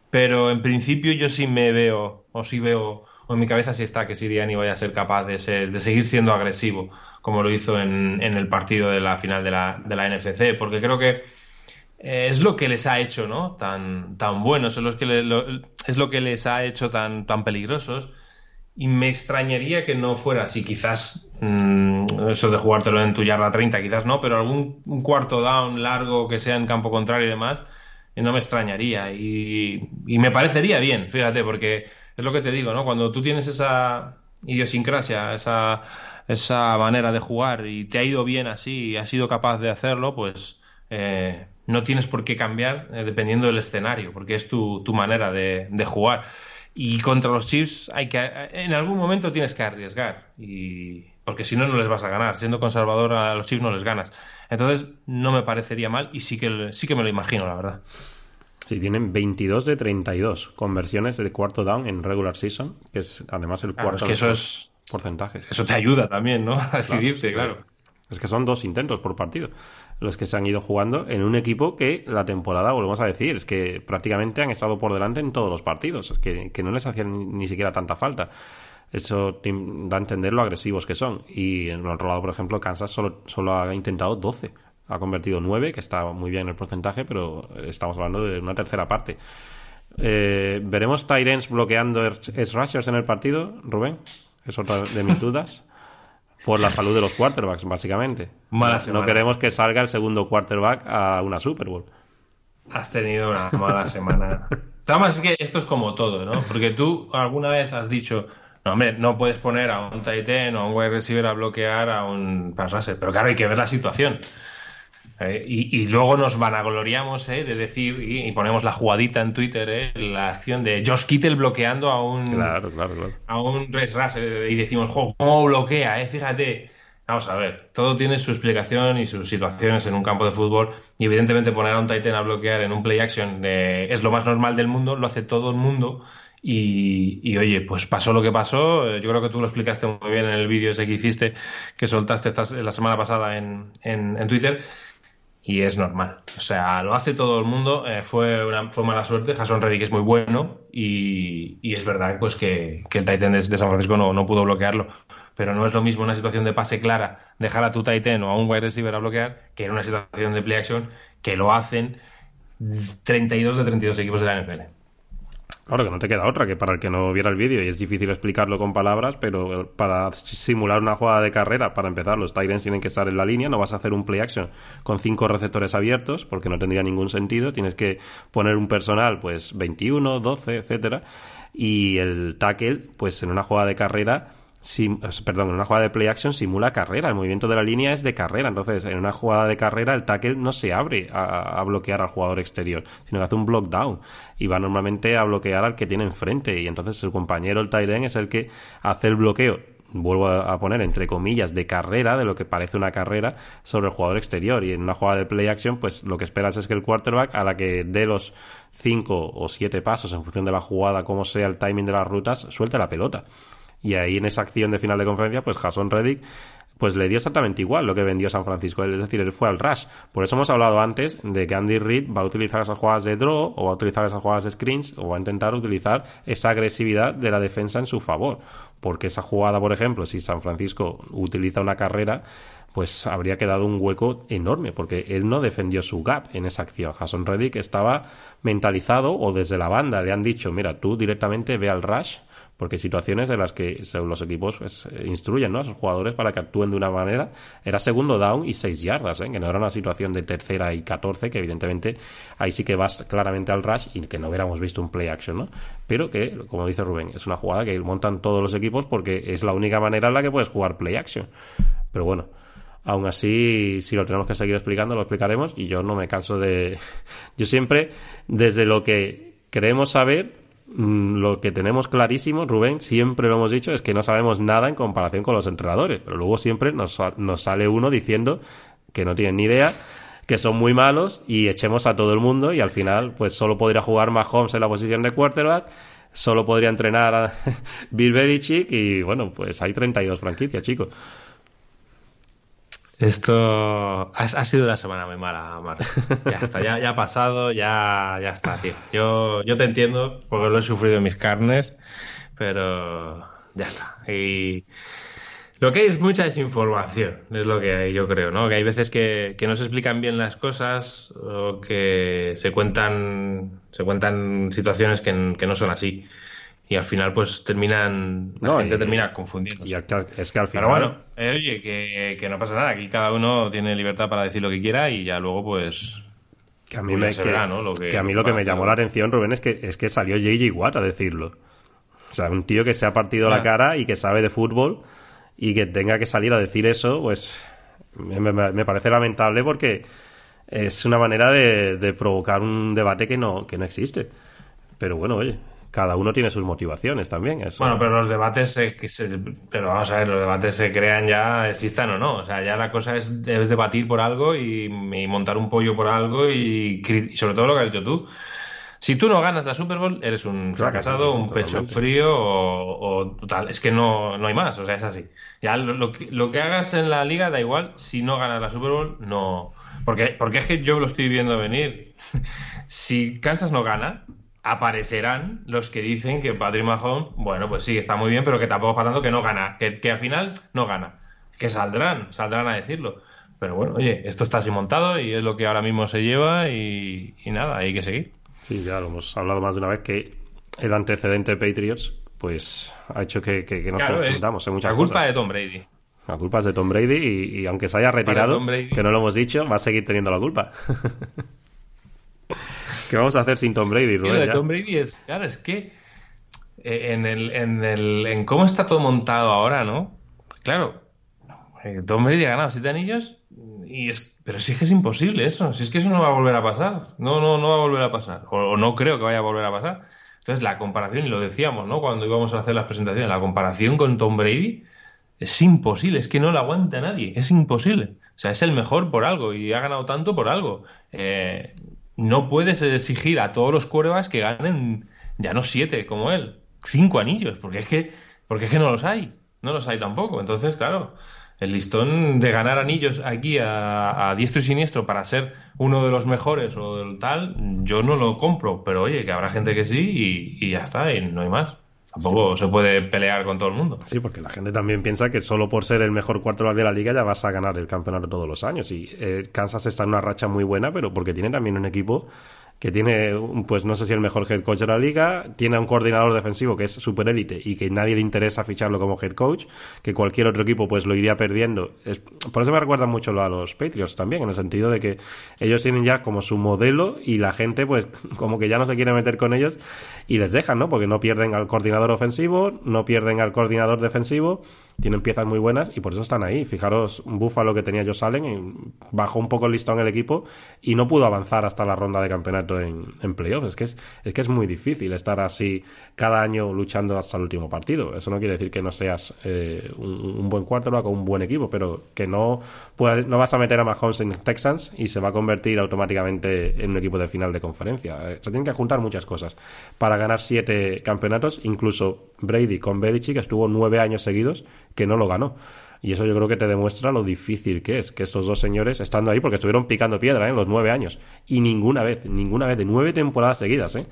Pero en principio yo sí me veo, o sí veo, o en mi cabeza sí está que Siriani vaya a ser capaz de, ser, de seguir siendo agresivo, como lo hizo en, en el partido de la final de la, de la NFC, porque creo que eh, es lo que les ha hecho ¿no? tan, tan buenos, es lo, que es lo que les ha hecho tan, tan peligrosos y me extrañaría que no fuera así. Quizás mm, eso de jugártelo en tu yarda 30, quizás no, pero algún cuarto down largo que sea en campo contrario y demás, eh, no me extrañaría. Y, y, me parecería bien, fíjate, porque es lo que te digo, ¿no? Cuando tú tienes esa idiosincrasia, esa, esa manera de jugar y te ha ido bien así y has sido capaz de hacerlo, pues eh, no tienes por qué cambiar eh, dependiendo del escenario, porque es tu, tu manera de jugar. Y contra los Chiefs hay que en algún momento tienes que arriesgar y porque si no no les vas a ganar. Siendo conservador a los Chiefs no les ganas. Entonces no me parecería mal y sí que sí que me lo imagino, la verdad. Sí, tienen 22 de 32 conversiones de cuarto down en regular season, que es además el cuarto es que eso es porcentajes. Eso te ayuda también, ¿no? [laughs] A decidirte, claro. Es que son dos intentos por partido los que se han ido jugando en un equipo que la temporada, volvemos a decir, es que prácticamente han estado por delante en todos los partidos, que, que no les hacían ni, siquiera tanta falta. Eso da a entender lo agresivos que son. Y en el otro lado, por ejemplo, Kansas solo, solo ha intentado 12. Ha convertido 9, que está muy bien el porcentaje, pero estamos hablando de una tercera parte. Eh, ¿Veremos Tyrens bloqueando es rushers en el partido, Rubén? Es otra de mis [laughs] dudas por la salud de los quarterbacks, básicamente. no queremos que salga el segundo quarterback a una Super Bowl. Has tenido una mala semana. Además, es que esto es como todo, ¿no? Porque tú alguna vez has dicho, no, hombre, no puedes poner a un tight end o a un wide receiver a bloquear a un pass rusher. Pero claro, hay que ver la situación. Eh, y, luego nos vanagloriamos eh, de decir y, ponemos la jugadita en Twitter, eh, la acción de Josh Kittle bloqueando a un claro, claro, claro. a un y decimos, ¿cómo bloquea? Eh? Fíjate. Vamos a ver, todo tiene su explicación y sus situaciones en un campo de fútbol y evidentemente poner a un Titan a bloquear en un play action es lo más normal del mundo, lo hace todo el mundo y, oye, pues pasó lo que pasó. Yo creo que tú lo explicaste muy bien en el vídeo ese que hiciste, que soltaste esta, la semana pasada en, en, en Twitter y es normal. O sea, lo hace todo el mundo. Eh, fue, una, fue mala suerte. Jason Reddick es muy bueno y, y es verdad pues que, que el Titan de, de San Francisco no, no, pudo bloquearlo. Pero no es lo mismo una situación de pase clara dejar a tu Titan o a un wide receiver a bloquear que en una situación de play action que lo hacen 32 de 32 equipos de la NFL. Claro que no te queda otra que para el que no viera el vídeo y es difícil explicarlo con palabras, pero para simular una jugada de carrera, para empezar, los Tyrants tienen que estar en la línea, no vas a hacer un play action con cinco receptores abiertos porque no tendría ningún sentido, tienes que poner un personal pues 21, 12, etcétera, y el tackle pues en una jugada de carrera perdón, en una jugada de play action simula carrera. El movimiento de la línea es de carrera. Entonces, en una jugada de carrera, el tackle no se abre a, bloquear al jugador exterior, sino que hace un block down y va normalmente a bloquear al que tiene enfrente. Y entonces el compañero, el tight es el que hace el bloqueo vuelvo a poner entre comillas de carrera, de lo que parece una carrera sobre el jugador exterior. Y en una jugada de play action, pues lo que esperas es que el quarterback, a la que dé los cinco o siete pasos en función de la jugada, como sea el timing de las rutas, suelte la pelota. Y ahí en esa acción de final de conferencia, pues Jason Reddick pues le dio exactamente igual lo que vendió San Francisco. Es decir, él fue al rush. Por eso hemos hablado antes de que Andy Reid va a utilizar esas jugadas de draw o va a utilizar esas jugadas de screens o va a intentar utilizar esa agresividad de la defensa en su favor. Porque esa jugada, por ejemplo, si San Francisco utiliza una carrera, pues habría quedado un hueco enorme porque él no defendió su gap en esa acción. Jason Reddick estaba mentalizado o desde la banda le han dicho, mira, tú directamente ve al rush porque situaciones en las que los equipos pues, eh, instruyen ¿no? a sus jugadores para que actúen de una manera. Era segundo down y seis yardas, ¿eh? que no era una situación de tercera y catorce, que evidentemente ahí sí que vas claramente al rush y que no hubiéramos visto un play action, ¿no? Pero que, como dice Rubén, es una jugada que montan todos los equipos porque es la única manera en la que puedes jugar play action. Pero bueno, aún así, si lo tenemos que seguir explicando, lo explicaremos y yo no me canso de... [laughs] Yo siempre, desde lo que queremos saber, lo que tenemos clarísimo, Rubén, siempre lo hemos dicho, es que no sabemos nada en comparación con los entrenadores, pero luego siempre nos, nos sale uno diciendo que no tienen ni idea, que son muy malos y echemos a todo el mundo y al final pues solo podría jugar Mahomes en la posición de quarterback, solo podría entrenar a [laughs] Bill Belichick y bueno, pues hay 32 franquicias, chicos. Esto ha, sido una semana muy mala, Mar. Ya está, ya, ya, ha pasado, ya, ya está, tío. Yo, yo te entiendo porque lo he sufrido en mis carnes, pero ya está. Y lo que hay es mucha desinformación, es lo que hay, yo creo, ¿no? Que hay veces que, que no se explican bien las cosas o que se cuentan, se cuentan situaciones que no son así. Y al final pues terminan la No, gente y- termina confundiendo Y al- es que al final. pero bueno eh, oye que, que no pasa nada aquí cada uno tiene libertad para decir lo que quiera y ya luego pues Que a mí, me, que, verá, ¿no? Lo que- que a mí lo que me llamó la atención, Rubén, es que, es que salió JJ Watt a decirlo. O sea, un tío que se ha partido la cara y que sabe de fútbol y que tenga que salir a decir eso, pues me, me- me parece lamentable porque es una manera de, de provocar un debate que no, que no existe. Pero bueno, oye, cada uno tiene sus motivaciones también. Eso. Bueno, pero los debates, se, que se- pero vamos a ver, los debates se crean ya, existan o no. O sea, ya la cosa es, debes debatir por algo y, y montar un pollo por algo y, y sobre todo lo que has dicho tú. Si tú no ganas la Super Bowl, eres un fracasado, un pecho frío o, o tal. Es que no, no hay más, o sea, es así. Ya lo, lo que, lo que hagas en la liga da igual, si no ganas la Super Bowl, no. Porque, porque es que yo lo estoy viendo venir. [laughs] si Kansas no gana, aparecerán los que dicen que Patrick Mahomes, bueno, pues sí, está muy bien, pero que tampoco para tanto que no gana, que, que al final no gana. Que saldrán, saldrán a decirlo. Pero bueno, oye, esto está así montado y es lo que ahora mismo se lleva y, y nada, hay que seguir. Sí, ya lo hemos hablado más de una vez que el antecedente Patriots pues ha hecho que, que- que nos Claro, eh, confundamos en muchas la culpa cosas. de Tom Brady. La culpa es de Tom Brady y, y aunque se haya retirado, Brady. que no lo hemos dicho, va a seguir teniendo la culpa. [laughs] ¿Qué vamos a hacer sin Tom Brady, lo Rubén? de? Tom Brady es, claro, es que eh, en, el, en, el, en cómo está todo montado ahora, ¿no? Claro, eh, Tom Brady ha ganado siete anillos, y es, pero sí que es imposible eso, si es que eso no va a volver a pasar, no, no, no va a volver a pasar, o, o no creo que vaya a volver a pasar. Entonces la comparación, y lo decíamos, ¿no? Cuando íbamos a hacer las presentaciones, la comparación con Tom Brady es imposible, es que no la aguanta nadie, es imposible. O sea, es el mejor por algo y ha ganado tanto por algo. Eh, no puedes exigir a todos los quarterbacks que ganen ya no siete como él, cinco anillos, porque es que, porque es que no los hay, no los hay tampoco. Entonces, claro, el listón de ganar anillos aquí a, a diestro y siniestro para ser uno de los mejores o del tal, yo no lo compro, pero oye, que habrá gente que sí y, y ya está, y no hay más. Tampoco se puede pelear con todo el mundo. Sí, porque la gente también piensa que solo por ser el mejor quarterback de la liga ya vas a ganar el campeonato todos los años. Y eh, Kansas está en una racha muy buena, pero porque tiene también un equipo que tiene, pues no sé si el mejor head coach de la liga, tiene a un coordinador defensivo que es super élite y que nadie le interesa ficharlo como head coach, que cualquier otro equipo pues lo iría perdiendo. Por eso me recuerda mucho a los Patriots también, en el sentido de que ellos tienen ya como su modelo y la gente pues [laughs] como que ya no se quiere meter con ellos y les dejan, ¿no? Porque no pierden al coordinador ofensivo, no pierden al coordinador defensivo, tienen piezas muy buenas y por eso están ahí. Fijaros, Buffalo que tenía Josh Allen, y bajó un poco el listón el equipo y no pudo avanzar hasta la ronda de campeonato en, playoffs. Es que es, es que es muy difícil estar así cada año luchando hasta el último partido. Eso no quiere decir que no seas eh, un, un buen quarterback o un buen equipo, pero que no, puedas- no vas a meter a Mahomes en Texans y se va a convertir automáticamente en un equipo de final de conferencia. Eh, Se tienen que juntar muchas cosas para ganar siete campeonatos. Incluso Brady con Belichick estuvo nueve años seguidos que no lo ganó. Y eso yo creo que te demuestra lo difícil que es que estos dos señores estando ahí, porque estuvieron picando piedra en los nueve años. Y ninguna vez, ninguna vez, de nueve temporadas seguidas, ¿eh?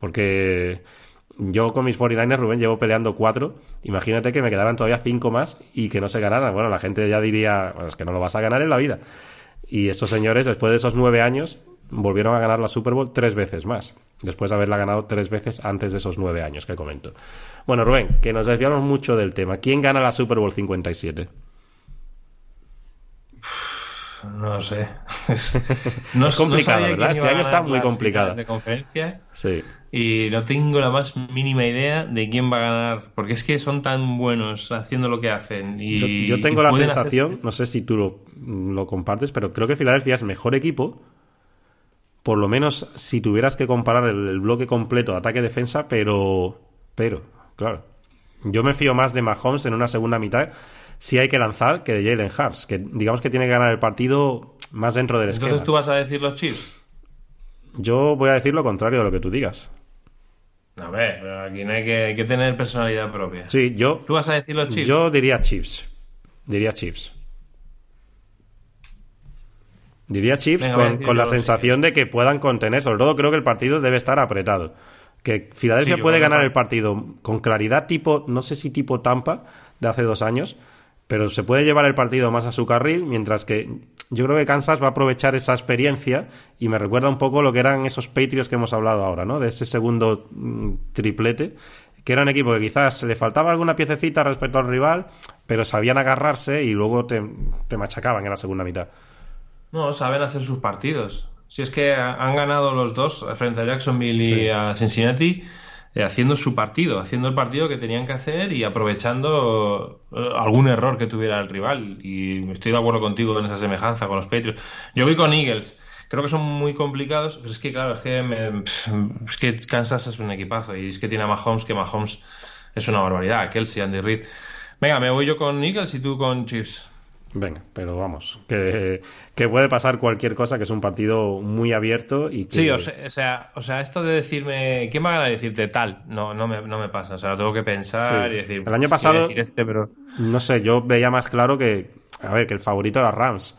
Porque yo con mis 49ers, Rubén, llevo peleando cuatro. Imagínate que me quedaran todavía cinco más y que no se ganaran. Bueno, la gente ya diría, "Bueno, es que no lo vas a ganar en la vida. Y estos señores, después de esos nueve años, volvieron a ganar la Super Bowl tres veces más. Después de haberla ganado tres veces antes de esos nueve años que comento. Bueno, Rubén, que nos desviamos mucho del tema. ¿Quién gana la Super Bowl 57? No sé. [laughs] Es, [laughs] no, Es complicada, sabía ¿verdad? Este año está muy complicada. De conferencia Sí. y no tengo la más mínima idea de quién va a ganar, porque es que son tan buenos haciendo lo que hacen. Y, Yo, yo tengo y la sensación, hacerse- no sé si tú lo, lo compartes, pero creo que Filadelfia es mejor equipo. Por lo menos si tuvieras que comparar el, el bloque completo ataque-defensa, pero. Pero, claro. Yo me fío más de Mahomes en una segunda mitad si hay que lanzar que de Jalen Hurts, que digamos que tiene que ganar el partido más dentro del esquema. Entonces tú vas a decir los Chiefs. Yo voy a decir lo contrario de lo que tú digas. A ver, pero aquí no hay que, hay que tener personalidad propia. Sí, yo, ¿Tú vas a decir los Chiefs? yo diría Chiefs. Diría Chiefs. Diría Venga, a con, la sensación de que puedan contener. Sobre todo creo que el partido debe estar apretado. Que Filadelfia Sí, puede ganar el partido con claridad tipo, no sé si tipo Tampa de hace dos años, pero se puede llevar el partido más a su carril, mientras que yo creo que Kansas va a aprovechar esa experiencia y me recuerda un poco lo que eran esos Patriots que hemos hablado ahora, ¿no? De ese segundo mm, triplete que era un equipo que quizás le faltaba alguna piececita respecto al rival, pero sabían agarrarse y luego te, te machacaban en la segunda mitad. No, saben hacer sus partidos. Si es que han ganado los dos frente a Jacksonville y a Cincinnati eh, haciendo su partido, haciendo el partido que tenían que hacer y aprovechando eh, algún error que tuviera el rival. Y estoy de acuerdo contigo en esa semejanza con los Patriots. Yo voy con Eagles. Creo que son muy complicados, pero es que, claro, es que, es que Kansas es un equipazo y es que tiene a Mahomes, que Mahomes es una barbaridad. Kelsey, Andy Reid. Venga, me voy yo con Eagles y tú con Chiefs. Venga, pero vamos, que, puede pasar cualquier cosa, que es un partido muy abierto y que... Sí, o sea, o sea, esto de decirme, ¿quién me va a decirte tal? No, no me, no me pasa, o sea, lo tengo que pensar y decir... El año pasado, este, pero... no sé, yo veía más claro que, a ver, que el favorito era Rams,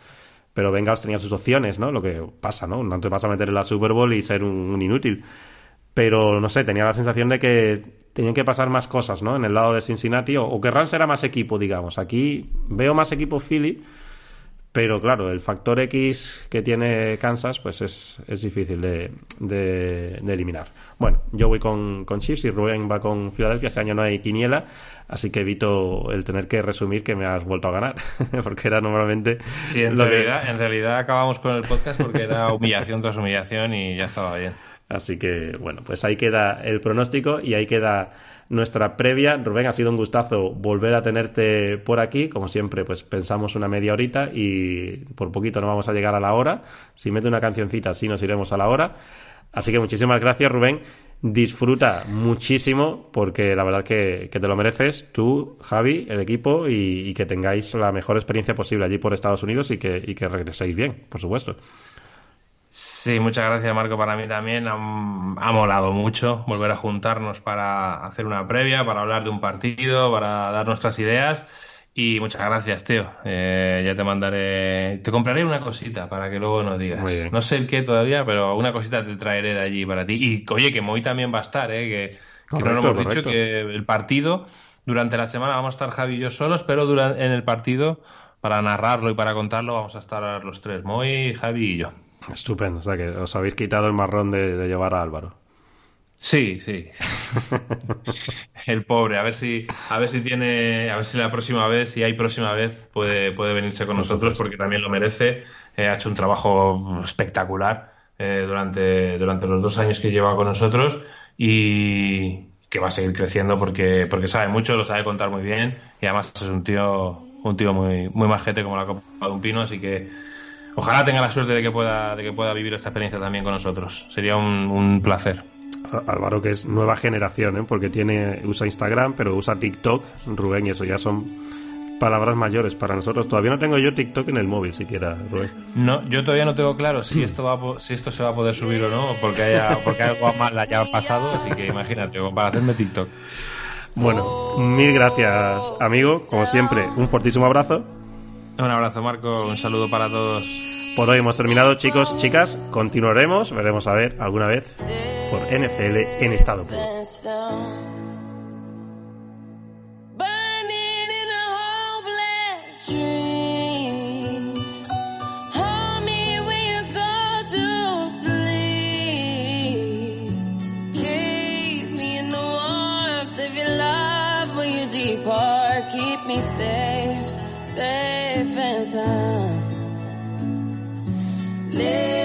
pero Bengals tenía sus opciones, ¿no? Lo que pasa, ¿no? No te vas a meter en la Super Bowl y ser un inútil. Pero, no sé, tenía la sensación de que tenían que pasar más cosas, ¿no? En el lado de Cincinnati, o, que Rams era más equipo, digamos. Aquí veo más equipo Philly, pero claro, el factor X que tiene Kansas, pues es, es difícil de, de, eliminar. Bueno, yo voy con, con Chiefs y Rubén va con Filadelfia. Este año no hay quiniela, así que evito el tener que resumir que me has vuelto a ganar, [laughs] porque era normalmente. Sí, en, realidad, en realidad acabamos con el podcast porque era humillación tras humillación y ya estaba bien. Así que, bueno, pues ahí queda el pronóstico y ahí queda nuestra previa. Rubén, ha sido un gustazo volver a tenerte por aquí. Como siempre, pues pensamos una media horita y por poquito no vamos a llegar a la hora. Si mete una cancioncita, sí nos iremos a la hora. Así que muchísimas gracias, Rubén. Disfruta muchísimo porque la verdad que, te lo mereces tú, Javi, el equipo y, que tengáis la mejor experiencia posible allí por Estados Unidos y que, y que regreséis bien, por supuesto. Sí, muchas gracias Marco. Para mí también ha, molado mucho volver a juntarnos para hacer una previa, para hablar de un partido, para dar nuestras ideas. Y muchas gracias, tío. Eh, ya te mandaré, te compraré una cosita para que luego nos digas. No sé el qué todavía, pero una cosita te traeré de allí para ti. Y oye, que Moy también va a estar, ¿eh? que, no lo hemos dicho, que el partido, durante la semana vamos a estar Javi y yo solos, pero durante, en el partido, para narrarlo y para contarlo, vamos a estar los tres, Moy, Javi y yo. Estupendo, o sea que os habéis quitado el marrón de, llevar a Álvaro. Sí, sí. [laughs] el pobre, a ver si, a ver si tiene, a ver si la próxima vez, si hay próxima vez, puede, puede venirse con nosotros porque también lo merece. Eh, ha hecho un trabajo espectacular eh, durante, durante los dos años que lleva con nosotros y que va a seguir creciendo porque, porque sabe mucho, lo sabe contar muy bien y además es un tío, un tío muy, muy majete como la copa de un pino, así que Ojalá tenga la suerte de que pueda, de que pueda vivir esta experiencia también con nosotros. Sería un, placer. Álvaro, que es nueva generación, ¿eh? porque tiene usa Instagram, pero usa TikTok. Rubén, y eso ya son palabras mayores para nosotros. Todavía no tengo yo TikTok en el móvil siquiera, Rubén. No, yo todavía no tengo claro si esto va si esto se va a poder subir o no, porque haya, porque algo mal haya pasado, así que imagínate, para hacerme TikTok. Bueno, mil gracias, amigo. Como siempre, un fortísimo abrazo. Un abrazo, Marco. Un saludo para todos. Por hoy hemos terminado, chicos, chicas. Continuaremos, veremos a ver alguna vez por NFL en estado puro. keep me safe, time. Live